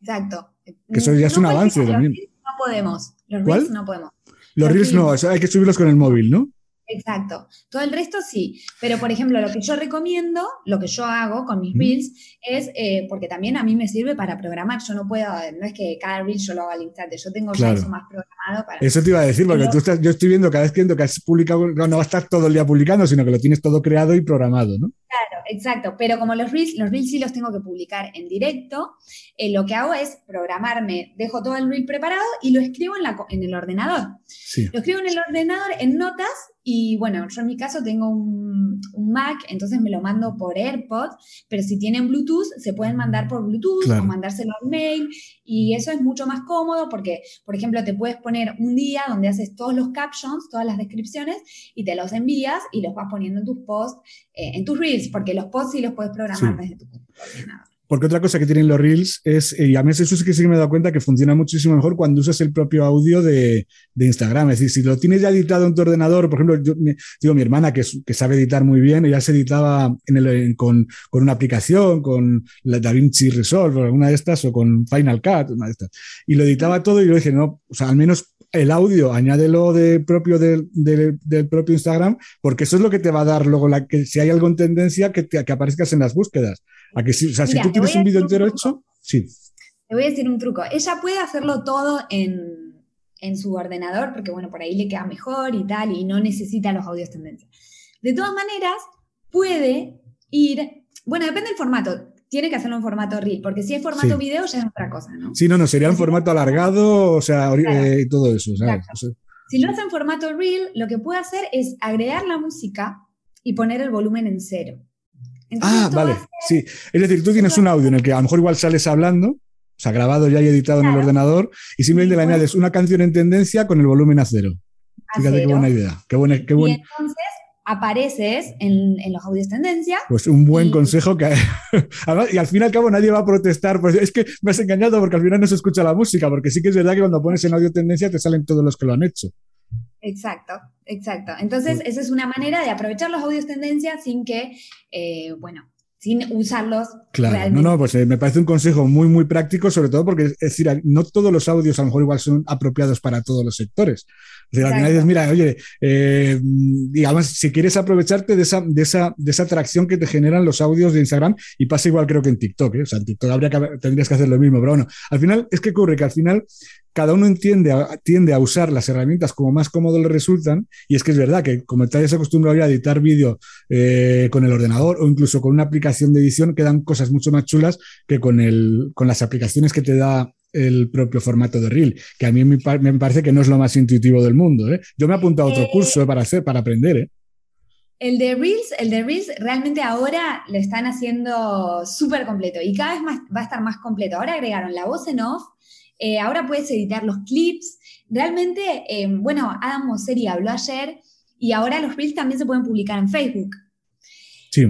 Exacto. Que eso ya es un avance los también. reels No podemos. Los ¿Cuál? reels no podemos. Los Los reels no, reels. eso hay que subirlos con el móvil, ¿no? Exacto. Todo el resto sí. Pero, por ejemplo, lo que yo recomiendo, lo que yo hago con mis reels, es eh, porque también a mí me sirve para programar. Yo no puedo, no es que cada reel yo lo haga al instante. Yo tengo Claro. ya eso más programado para. Eso te iba a decir, porque Pero- tú estás, yo estoy viendo cada vez que, que has publicado, no, no va a estar todo el día publicando, sino que lo tienes todo creado y programado, ¿no? Claro, exacto. Pero como los reels, los reels sí los tengo que publicar en directo, eh, lo que hago es programarme, dejo todo el reel preparado y lo escribo en, la, en el ordenador. Sí. Lo escribo en el ordenador en notas y bueno, yo en mi caso tengo un, un Mac, entonces me lo mando por AirPods, pero si tienen Bluetooth, se pueden mandar por Bluetooth Claro. o mandárselo al mail y eso es mucho más cómodo porque, por ejemplo, te puedes poner un día donde haces todos los captions, todas las descripciones y te los envías y los vas poniendo en tus posts, eh, en tus reels, porque los posts sí los puedes programar Sí. desde tu ordenador. Porque otra cosa que tienen los Reels es, eh, y a mí eso sí que sí me he dado cuenta que funciona muchísimo mejor cuando usas el propio audio de, de Instagram. Es decir, si lo tienes ya editado en tu ordenador, por ejemplo, yo digo, mi hermana que, que sabe editar muy bien, ella se editaba en el, con, con, una aplicación, con la DaVinci Resolve o alguna de estas, o con Final Cut, una de estas. Y lo editaba todo y yo dije, no, o sea, al menos el audio, añádelo de propio del, del, propio Instagram, porque eso es lo que te va a dar luego, la, que si hay algo en tendencia, que, te, que aparezcas en las búsquedas. A que si, o sea, si tú tienes un vídeo entero hecho, sí. Te voy a decir un truco. Ella puede hacerlo todo en, en su ordenador, porque bueno, por ahí le queda mejor y tal, y no necesita los audios tendencia. De todas maneras, puede ir, bueno, depende del formato tiene que hacerlo en formato reel, porque si es formato video ya es otra cosa, ¿no? Sí, no, no, sería en formato alargado, o sea, eh, todo eso, ¿sabes? si lo hace en formato reel, lo que puede hacer es agregar la música y poner el volumen en cero. Ah, vale, sí. Es decir, tú tienes un audio en el que a lo mejor igual sales hablando, o sea, grabado ya y editado en el ordenador, y simplemente le añades una canción en tendencia con el volumen a cero. Fíjate qué buena idea. Qué buena, qué Y entonces apareces en, los audios tendencia. Pues un buen consejo que... y al fin y al cabo nadie va a protestar, pues es que me has engañado porque al final no se escucha la música, porque sí que es verdad que cuando pones en audio tendencia te salen todos los que lo han hecho. Exacto, exacto. Entonces, esa es una manera de aprovechar los audios tendencia sin que, eh, bueno, sin usarlos. Claro, no, no, pues eh, me parece un consejo muy, muy práctico, sobre todo porque, es decir, no todos los audios a lo mejor igual son apropiados para todos los sectores. Es decir, al final dices, mira, oye, eh, digamos, si quieres aprovecharte de esa, de, esa, de esa atracción que te generan los audios de Instagram, y pasa igual creo que en TikTok, ¿eh? o sea, en TikTok habría que, tendrías que hacer lo mismo, pero bueno, al final es que ocurre que al final cada uno entiende, tiende a usar las herramientas como más cómodo le resultan, y es que es verdad que como te hayas acostumbrado ya a editar vídeo eh, con el ordenador o incluso con una aplicación de edición, quedan cosas mucho más chulas que con, el, con las aplicaciones que te da el propio formato de Reel, que a mí me, parece que no es lo más intuitivo del mundo. ¿eh? Yo me he apuntado a otro eh, curso para hacer, para aprender. El de Reels, el de Reels realmente ahora lo están haciendo súper completo y cada vez más, va a estar más completo. Ahora agregaron la voz en off eh, ahora puedes editar los clips. Realmente, eh, bueno, Adam Mosseri habló ayer y ahora los reels también se pueden publicar en Facebook.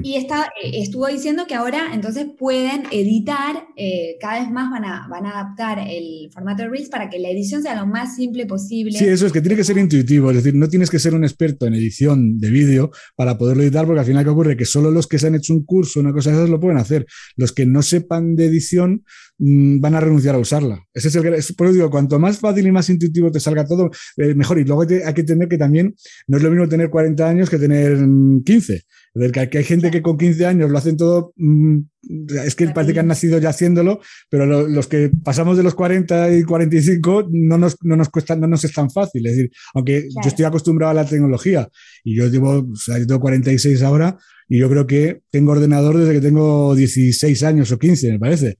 Y está, eh, estuvo diciendo que ahora entonces pueden editar, eh, cada vez más van a, van a adaptar el formato de Reels para que la edición sea lo más simple posible. Sí, eso es que tiene que ser intuitivo, es decir, no tienes que ser un experto en edición de vídeo para poderlo editar, porque al final que ocurre que solo los que se han hecho un curso, una cosa de esas, lo pueden hacer. Los que no sepan de edición van a renunciar a usarla. Ese es el, por eso digo, cuanto más fácil y más intuitivo te salga todo, eh, mejor. Y luego hay que tener que también, no es lo mismo tener 40 años que tener 15 que hay gente que con 15 años lo hacen todo, mm, es que parece que han nacido ya haciéndolo, pero los que pasamos de los 40 y 45 no nos, no nos cuesta, no nos es tan fácil. Es decir, aunque yo estoy acostumbrado a la tecnología y yo llevo, o sea, yo tengo 46 ahora y yo creo que tengo ordenador desde que tengo 16 años o 15, me parece.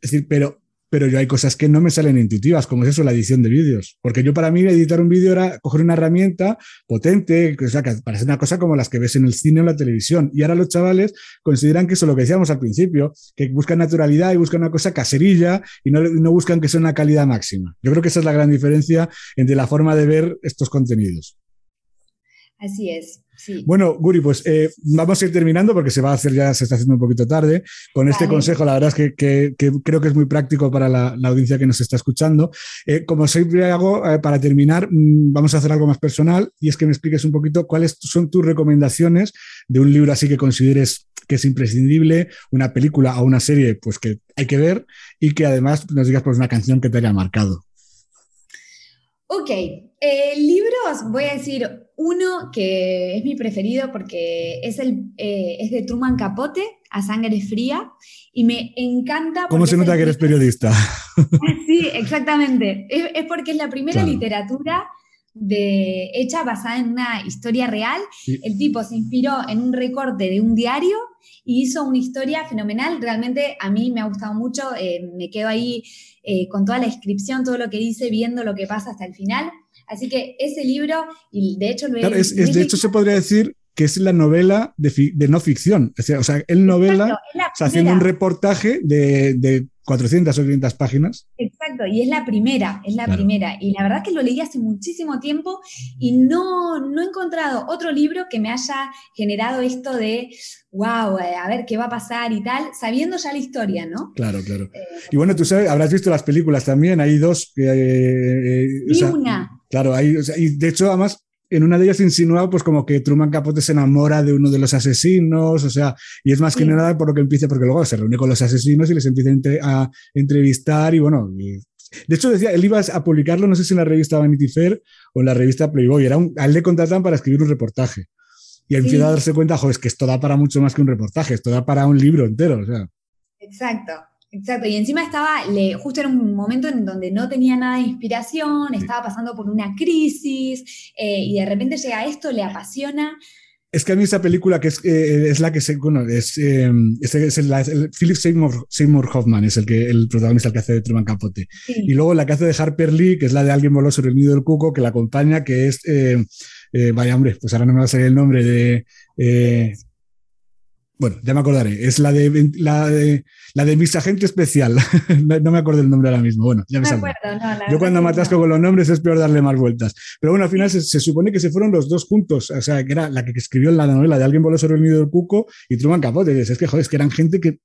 Es decir, pero pero yo hay cosas que no me salen intuitivas, como es eso, la edición de vídeos. Porque yo para mí editar un vídeo era coger una herramienta potente, o sea, que parece una cosa como las que ves en el cine o en la televisión. Y ahora los chavales consideran que eso es lo que decíamos al principio, que buscan naturalidad y buscan una cosa caserilla y no, no buscan que sea una calidad máxima. Yo creo que esa es la gran diferencia entre la forma de ver estos contenidos. Así es. Bueno, Guri, pues eh, vamos a ir terminando porque se va a hacer ya, se está haciendo un poquito tarde. Con este consejo, la verdad es que, creo que es muy práctico para la, audiencia que nos está escuchando. Eh, como siempre hago, eh, para terminar, mm, vamos a hacer algo más personal y es que me expliques un poquito cuáles son tus recomendaciones de un libro así que consideres que es imprescindible, una película o una serie pues que hay que ver y que además nos digas pues una canción que te haya marcado. Ok, libros, voy a decir uno que es mi preferido porque es, el, eh, es de Truman Capote, A Sangre Fría, y me encanta. ¿Cómo se nota que eres periodista? Sí, exactamente. Es, porque es la primera literatura de, hecha basada en una historia real. El tipo se inspiró en un recorte de un diario y hizo una historia fenomenal. Realmente a mí me ha gustado mucho. Eh, me quedo ahí eh, con toda la descripción, todo lo que dice, viendo lo que pasa hasta el final. Así que ese libro, y de hecho lo de hecho se podría decir que es la novela de, no ficción. O sea, él novela, haciendo un reportaje de, 400 o 500 páginas. Exacto, y es la primera, es la primera. Y la verdad que lo leí hace muchísimo tiempo y no, no he encontrado otro libro que me haya generado esto de, wow, eh, a ver qué va a pasar y tal, sabiendo ya la historia, ¿no? Claro, claro. Eh, y bueno, tú sabes, habrás visto las películas también, hay dos. Eh, y una. Claro, hay, y de hecho, además, en una de ellas insinúa pues como que Truman Capote se enamora de uno de los asesinos, o sea, y es más que nada por lo que empieza, porque luego se reúne con los asesinos y les empieza a, entrevistar y bueno, de hecho decía, él iba a publicarlo, no sé si en la revista Vanity Fair o en la revista Playboy, era un, a él le contratan para escribir un reportaje. Y empieza a darse cuenta, joder, es que esto da para mucho más que un reportaje, esto da para un libro entero, o sea. Exacto. Exacto, y encima estaba, le, justo era un momento en donde no tenía nada de inspiración, estaba pasando por una crisis, eh, y de repente llega esto, le apasiona. Es que a mí esa película, que es, eh, es la que se, bueno, es, eh, es, el, Philip Seymour, Seymour, Hoffman, es el, que, el protagonista, el que hace de Truman Capote. Y luego la que hace de Harper Lee, que es la de Alguien voló sobre el nido del cuco, que la acompaña, que es, vaya hombre, pues ahora no me va a salir el nombre de... Bueno, ya me acordaré. Es la de la de, la de Miss Agente Especial. no me acuerdo el nombre ahora mismo. Bueno, ya me, me Yo cuando me atasco con los nombres es peor darle más vueltas. Pero bueno, al final se, supone que se fueron los dos juntos. O sea, que era la que escribió la novela de Alguien voló sobre el nido del cuco y Truman Capote. Es que, joder, es que eran gente que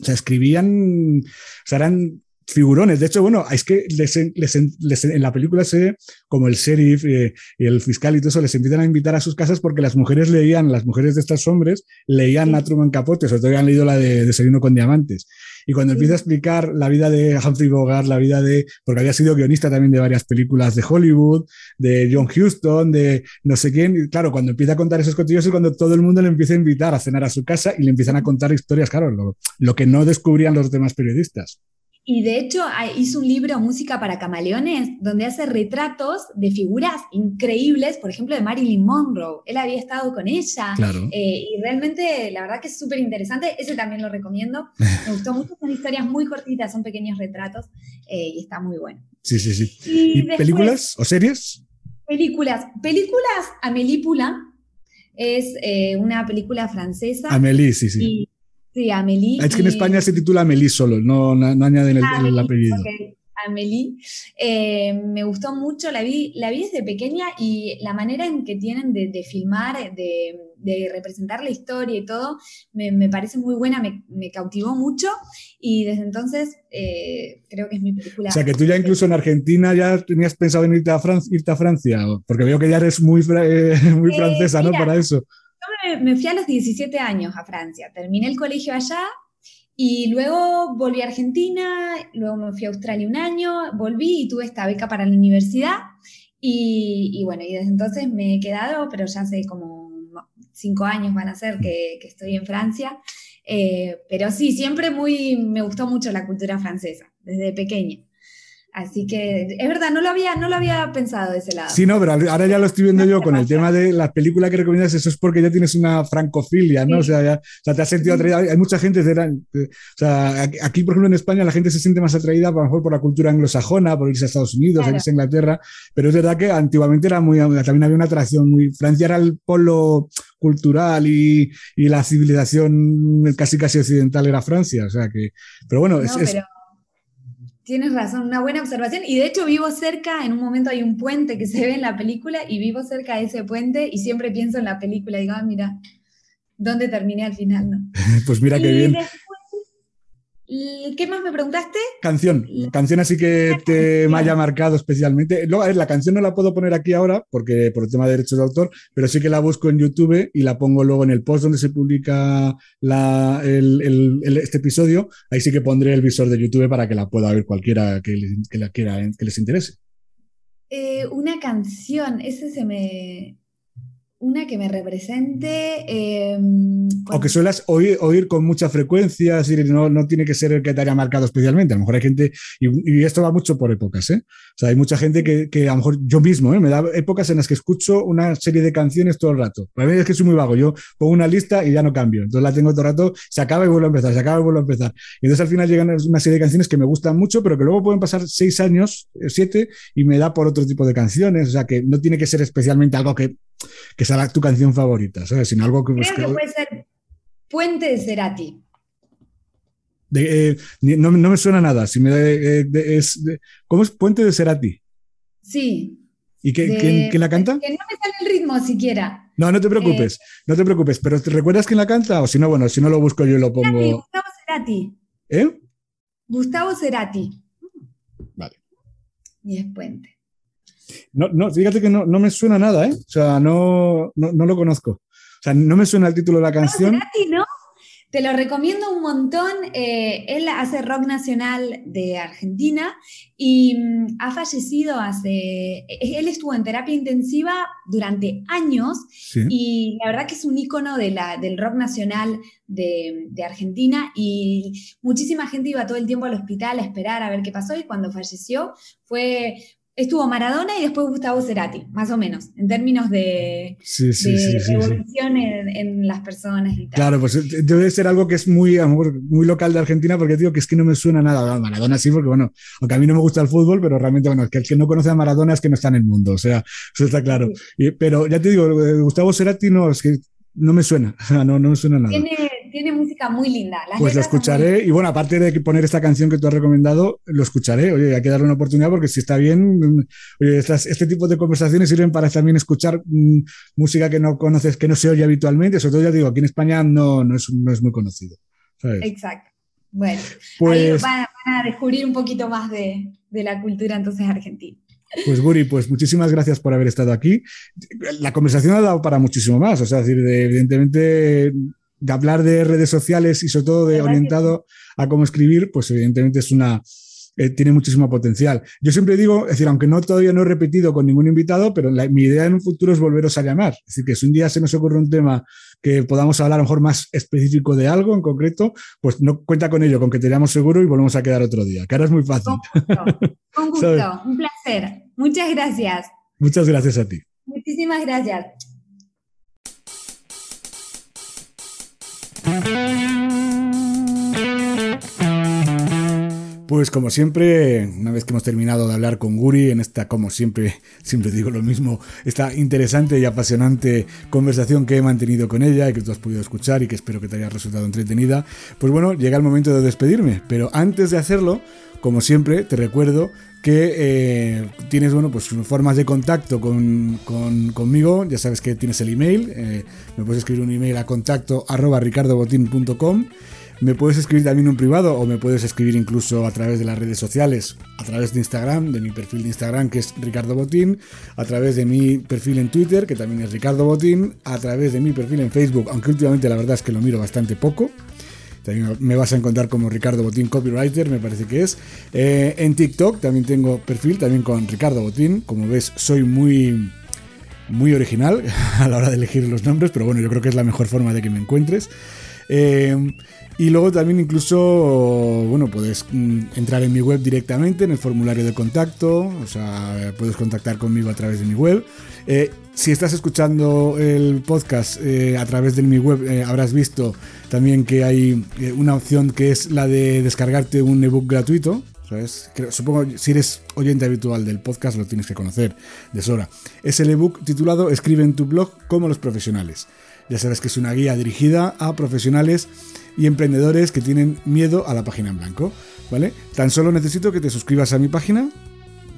o sea, escribían, o sea, eran figurones. De hecho, bueno, es que en la película se ve como el sheriff eh, y el fiscal y todo eso les empiezan a invitar a sus casas porque las mujeres leían, las mujeres de estos hombres leían a Truman Capote, sobre todo habían leído la de Desayuno con Diamantes. Y cuando empieza a explicar la vida de Humphrey Bogart, la vida de, porque había sido guionista también de varias películas de Hollywood, de John Huston, de no sé quién, y claro, cuando empieza a contar esos cotillos es cuando todo el mundo le empieza a invitar a cenar a su casa y le empiezan a contar historias, claro, lo que no descubrían los demás periodistas. Y de hecho hizo un libro, Música para Camaleones, donde hace retratos de figuras increíbles, por ejemplo, de Marilyn Monroe. Él había estado con ella. Eh, y realmente, la verdad que es súper interesante. Ese también lo recomiendo. Me gustó mucho. Son historias muy cortitas, son pequeños retratos eh, y está muy bueno. Sí, sí, sí. ¿Y, películas o series? Películas. Películas, Amelípula. Es eh, una película francesa. Amélie, sí, sí. Sí, Amélie. Es que en España se titula Amélie solo, no, no, añaden el, el, apellido. Amélie. Eh, me gustó mucho, la vi, la vi desde pequeña y la manera en que tienen de, filmar, de, representar la historia y todo, me, parece muy buena, me, cautivó mucho y desde entonces eh, creo que es mi película. O sea, que tú ya incluso en Argentina ya tenías pensado en irte a, irte a Francia, porque veo que ya eres muy, eh, muy francesa, ¿no? Para eso me, fui a los 17 años a Francia, terminé el colegio allá y luego volví a Argentina, luego me fui a Australia un año, volví y tuve esta beca para la universidad y, bueno, y desde entonces me he quedado, pero ya hace como cinco años van a ser que, estoy en Francia. Eh, pero sí, siempre muy, me gustó mucho la cultura francesa, desde pequeña. Así que es verdad, no lo había, no lo había pensado de ese lado. Sí, no, pero ahora ya lo estoy viendo yo con el tema de la película que recomiendas, eso es porque ya tienes una francofilia, ¿no? O, sea, ya, o, sea, te has sentido atraída. Hay mucha gente, de, o sea, aquí por ejemplo en España la gente se siente más atraída a lo mejor por la cultura anglosajona, por irse a Estados Unidos, a irse a Inglaterra, pero es verdad que antiguamente era muy, también había una atracción muy, Francia era el polo cultural y, y la civilización casi casi occidental era Francia, o sea que, pero bueno, es, Tienes razón, una buena observación. Y de hecho vivo cerca, en un momento hay un puente que se ve en la película y vivo cerca de ese puente y siempre pienso en la película. Digo, ah, mira, ¿dónde terminé al final? No? pues mira qué bien. ¿Qué más me preguntaste? Canción. Canción así que te me haya marcado especialmente. Luego, a ver, la canción no la puedo poner aquí ahora porque por el tema de derechos de autor, pero sí que la busco en YouTube y la pongo luego en el post donde se publica este episodio. Ahí sí que pondré el visor de YouTube para que la pueda ver cualquiera que, la quiera, que les interese. Eh, una canción, ese se me, una que me represente. Em, o que suelas oír, oír, con mucha frecuencia, no, no tiene que ser el que te haya marcado especialmente. A lo mejor hay gente, y, esto va mucho por épocas, ¿eh? O sea, hay mucha gente que, que a lo mejor yo mismo, ¿eh? me da épocas en las que escucho una serie de canciones todo el rato. Para mí es que soy muy vago. Yo pongo una lista y ya no cambio. Entonces la tengo todo el rato, se acaba y vuelvo a empezar, se acaba y vuelvo a empezar. Y entonces al final llegan una serie de canciones que me gustan mucho, pero que luego pueden pasar seis años, eh, siete, y me da por otro tipo de canciones. O sea, que no tiene que ser especialmente algo que que sea tu canción favorita, ¿sabes? Sino algo que... Creo que puede ser Puente de Cerati. Eh, no, me suena nada. Si me, eh, es, ¿Cómo es Puente de Cerati? Sí. ¿Y quién, la canta? Que no me sale el ritmo siquiera. No, no te preocupes, eh, no te preocupes. Pero ¿te recuerdas quién la canta? O si no, bueno, si no lo busco yo y lo pongo. Gustavo Cerati. ¿Eh? Gustavo Cerati. Vale. Y es Puente. No, no, fíjate que no, no me suena nada, ¿eh? O sea, no, no, no, lo conozco. O sea, no me suena el título de la canción. Cerati, ¿no? Te lo recomiendo un montón. Eh, él hace rock nacional de Argentina y mm, ha fallecido hace... Él estuvo en terapia intensiva durante años y la verdad que es un ícono de la, del rock nacional de, de, Argentina y muchísima gente iba todo el tiempo al hospital a esperar a ver qué pasó y cuando falleció fue estuvo Maradona y después Gustavo Cerati, más o menos, en términos de, evolución en, las personas y tal. Claro, pues eh, debe ser algo que es muy, muy local de Argentina, porque digo que es que no me suena nada. Maradona sí, porque bueno, aunque a mí no me gusta el fútbol, pero realmente, bueno, que el que no conoce a Maradona es que no está en el mundo, o sea, eso está claro. pero ya te digo, eh, Gustavo Cerati no, es que no me suena, no, no me suena nada tiene música muy linda. pues lo escucharé y bueno, aparte de poner esta canción que tú has recomendado, lo escucharé. Oye, hay que darle una oportunidad porque si está bien, oye, este tipo de conversaciones sirven para también escuchar mm, música que no conoces, que no se oye habitualmente. Sobre todo, ya digo, aquí en España no, no, es, no es muy conocido. Exacto. Bueno, pues, van, a descubrir un poquito más de, de la cultura entonces argentina. Pues Guri, pues muchísimas gracias por haber estado aquí. La conversación ha dado para muchísimo más, o sea, decir, evidentemente de hablar de redes sociales y sobre todo de orientado a cómo escribir, pues evidentemente es una, eh, tiene muchísimo potencial. Yo siempre digo, es decir, aunque no todavía no he repetido con ningún invitado, pero mi idea en un futuro es volveros a llamar. Es decir, que si un día se nos ocurre un tema que podamos hablar a lo mejor más específico de algo en concreto, pues no cuenta con ello, con que te llamo seguro y volvemos a quedar otro día, que ahora es muy fácil. Con gusto, un placer. Muchas gracias. Muchas gracias a ti. Muchísimas gracias. Pues como siempre, una vez que hemos terminado de hablar con Guri en esta, como siempre, siempre digo lo mismo, esta interesante y apasionante conversación que he mantenido con ella y que tú has podido escuchar y que espero que te haya resultado entretenida, pues bueno, llega el momento de despedirme. Pero antes de hacerlo, como siempre, te recuerdo que eh, tienes bueno, pues formas de contacto con, conmigo. Ya sabes que tienes el email. Eh, me puedes escribir un email a contacto arroba ricardobotín.com. Me puedes escribir también un privado o me puedes escribir incluso a través de las redes sociales, a través de Instagram, de mi perfil de Instagram que es Ricardo Botín, a través de mi perfil en Twitter que también es Ricardo Botín, a través de mi perfil en Facebook, aunque últimamente la verdad es que lo miro bastante poco. También me vas a encontrar como Ricardo Botín Copywriter, me parece que es. Eh, en TikTok también tengo perfil, también con Ricardo Botín. Como ves, soy muy, muy original a la hora de elegir los nombres, pero bueno, yo creo que es la mejor forma de que me encuentres. Eh, y luego también incluso, bueno, puedes mm, entrar en mi web directamente, en el formulario de contacto, o sea, puedes contactar conmigo a través de mi web. Eh, si estás escuchando el podcast eh, a través de mi web, eh, habrás visto también que hay una opción que es la de descargarte un ebook gratuito. ¿sabes? Supongo si eres oyente habitual del podcast lo tienes que conocer de sobra. Es el ebook titulado Escribe en tu blog como los profesionales. Ya sabes que es una guía dirigida a profesionales y emprendedores que tienen miedo a la página en blanco. ¿Vale? Tan solo necesito que te suscribas a mi página,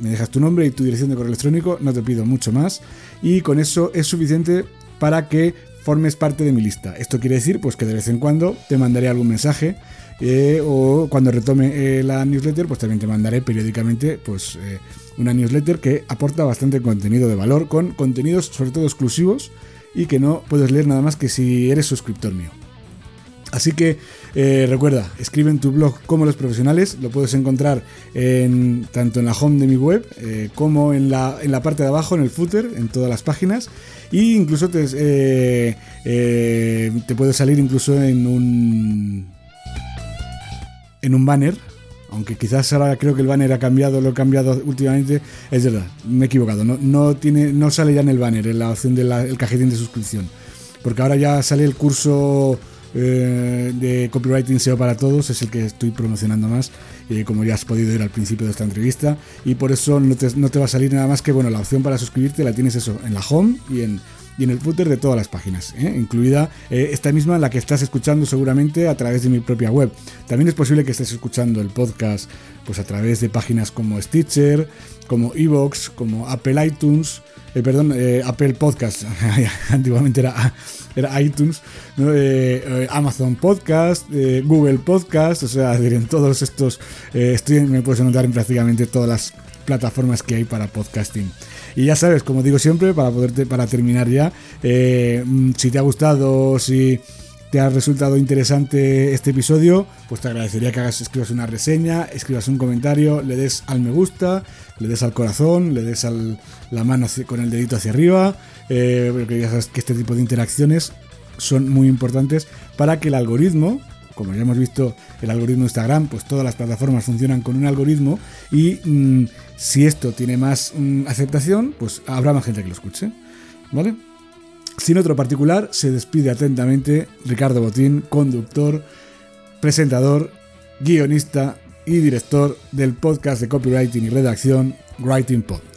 me dejas tu nombre y tu dirección de correo electrónico, no te pido mucho más, y con eso es suficiente para que formes parte de mi lista. Esto quiere decir pues que de vez en cuando te mandaré algún mensaje eh, o cuando retome eh, la newsletter pues también te mandaré periódicamente pues eh, una newsletter que aporta bastante contenido de valor con contenidos sobre todo exclusivos y que no puedes leer nada más que si eres suscriptor mío. Así que eh, recuerda, escribe en tu blog como los profesionales, lo puedes encontrar en, tanto en la home de mi web eh, como en la, en la, parte de abajo, en el footer, en todas las páginas. E incluso te, eh, te puede salir incluso en un, en un banner. Aunque quizás ahora creo que el banner ha cambiado, lo he cambiado últimamente. Es verdad, me he equivocado. No, no, tiene, no sale ya en el banner, en la opción del cajetín de suscripción. Porque ahora ya sale el curso eh, de copywriting SEO para todos es el que estoy promocionando más, eh, como ya has podido ver al principio de esta entrevista, y por eso no te, va a salir nada más que, bueno, la opción para suscribirte la tienes eso en la home y en, y en el footer de todas las páginas, ¿eh? incluida eh, esta misma la que estás escuchando seguramente a través de mi propia web. También es posible que estés escuchando el podcast pues a través de páginas como Stitcher, como Evox, como Apple iTunes, eh, perdón, Apple Podcast, antiguamente era, era iTunes, Amazon Podcast, Google Podcast, o sea, en todos estos, estoy, me puedes anotar en prácticamente todas las plataformas que hay para podcasting. Y ya sabes, como digo siempre, para poderte, para terminar ya, eh, mm, si te ha gustado, si te ha resultado interesante este episodio, pues te agradecería que escribas una reseña, escribas un comentario, le des al me gusta, le des al corazón, le des al, la mano con el dedito hacia arriba, eh, porque ya sabes que este tipo de interacciones son muy importantes para que el algoritmo, como ya hemos visto el algoritmo de Instagram, pues todas las plataformas funcionan con un algoritmo y mm, si esto tiene más mm, aceptación, pues habrá más gente que lo escuche. ¿Vale? Sin otro particular, se despide atentamente Ricardo Botín, conductor, presentador, guionista y director del podcast de copywriting y redacción Writing Pod.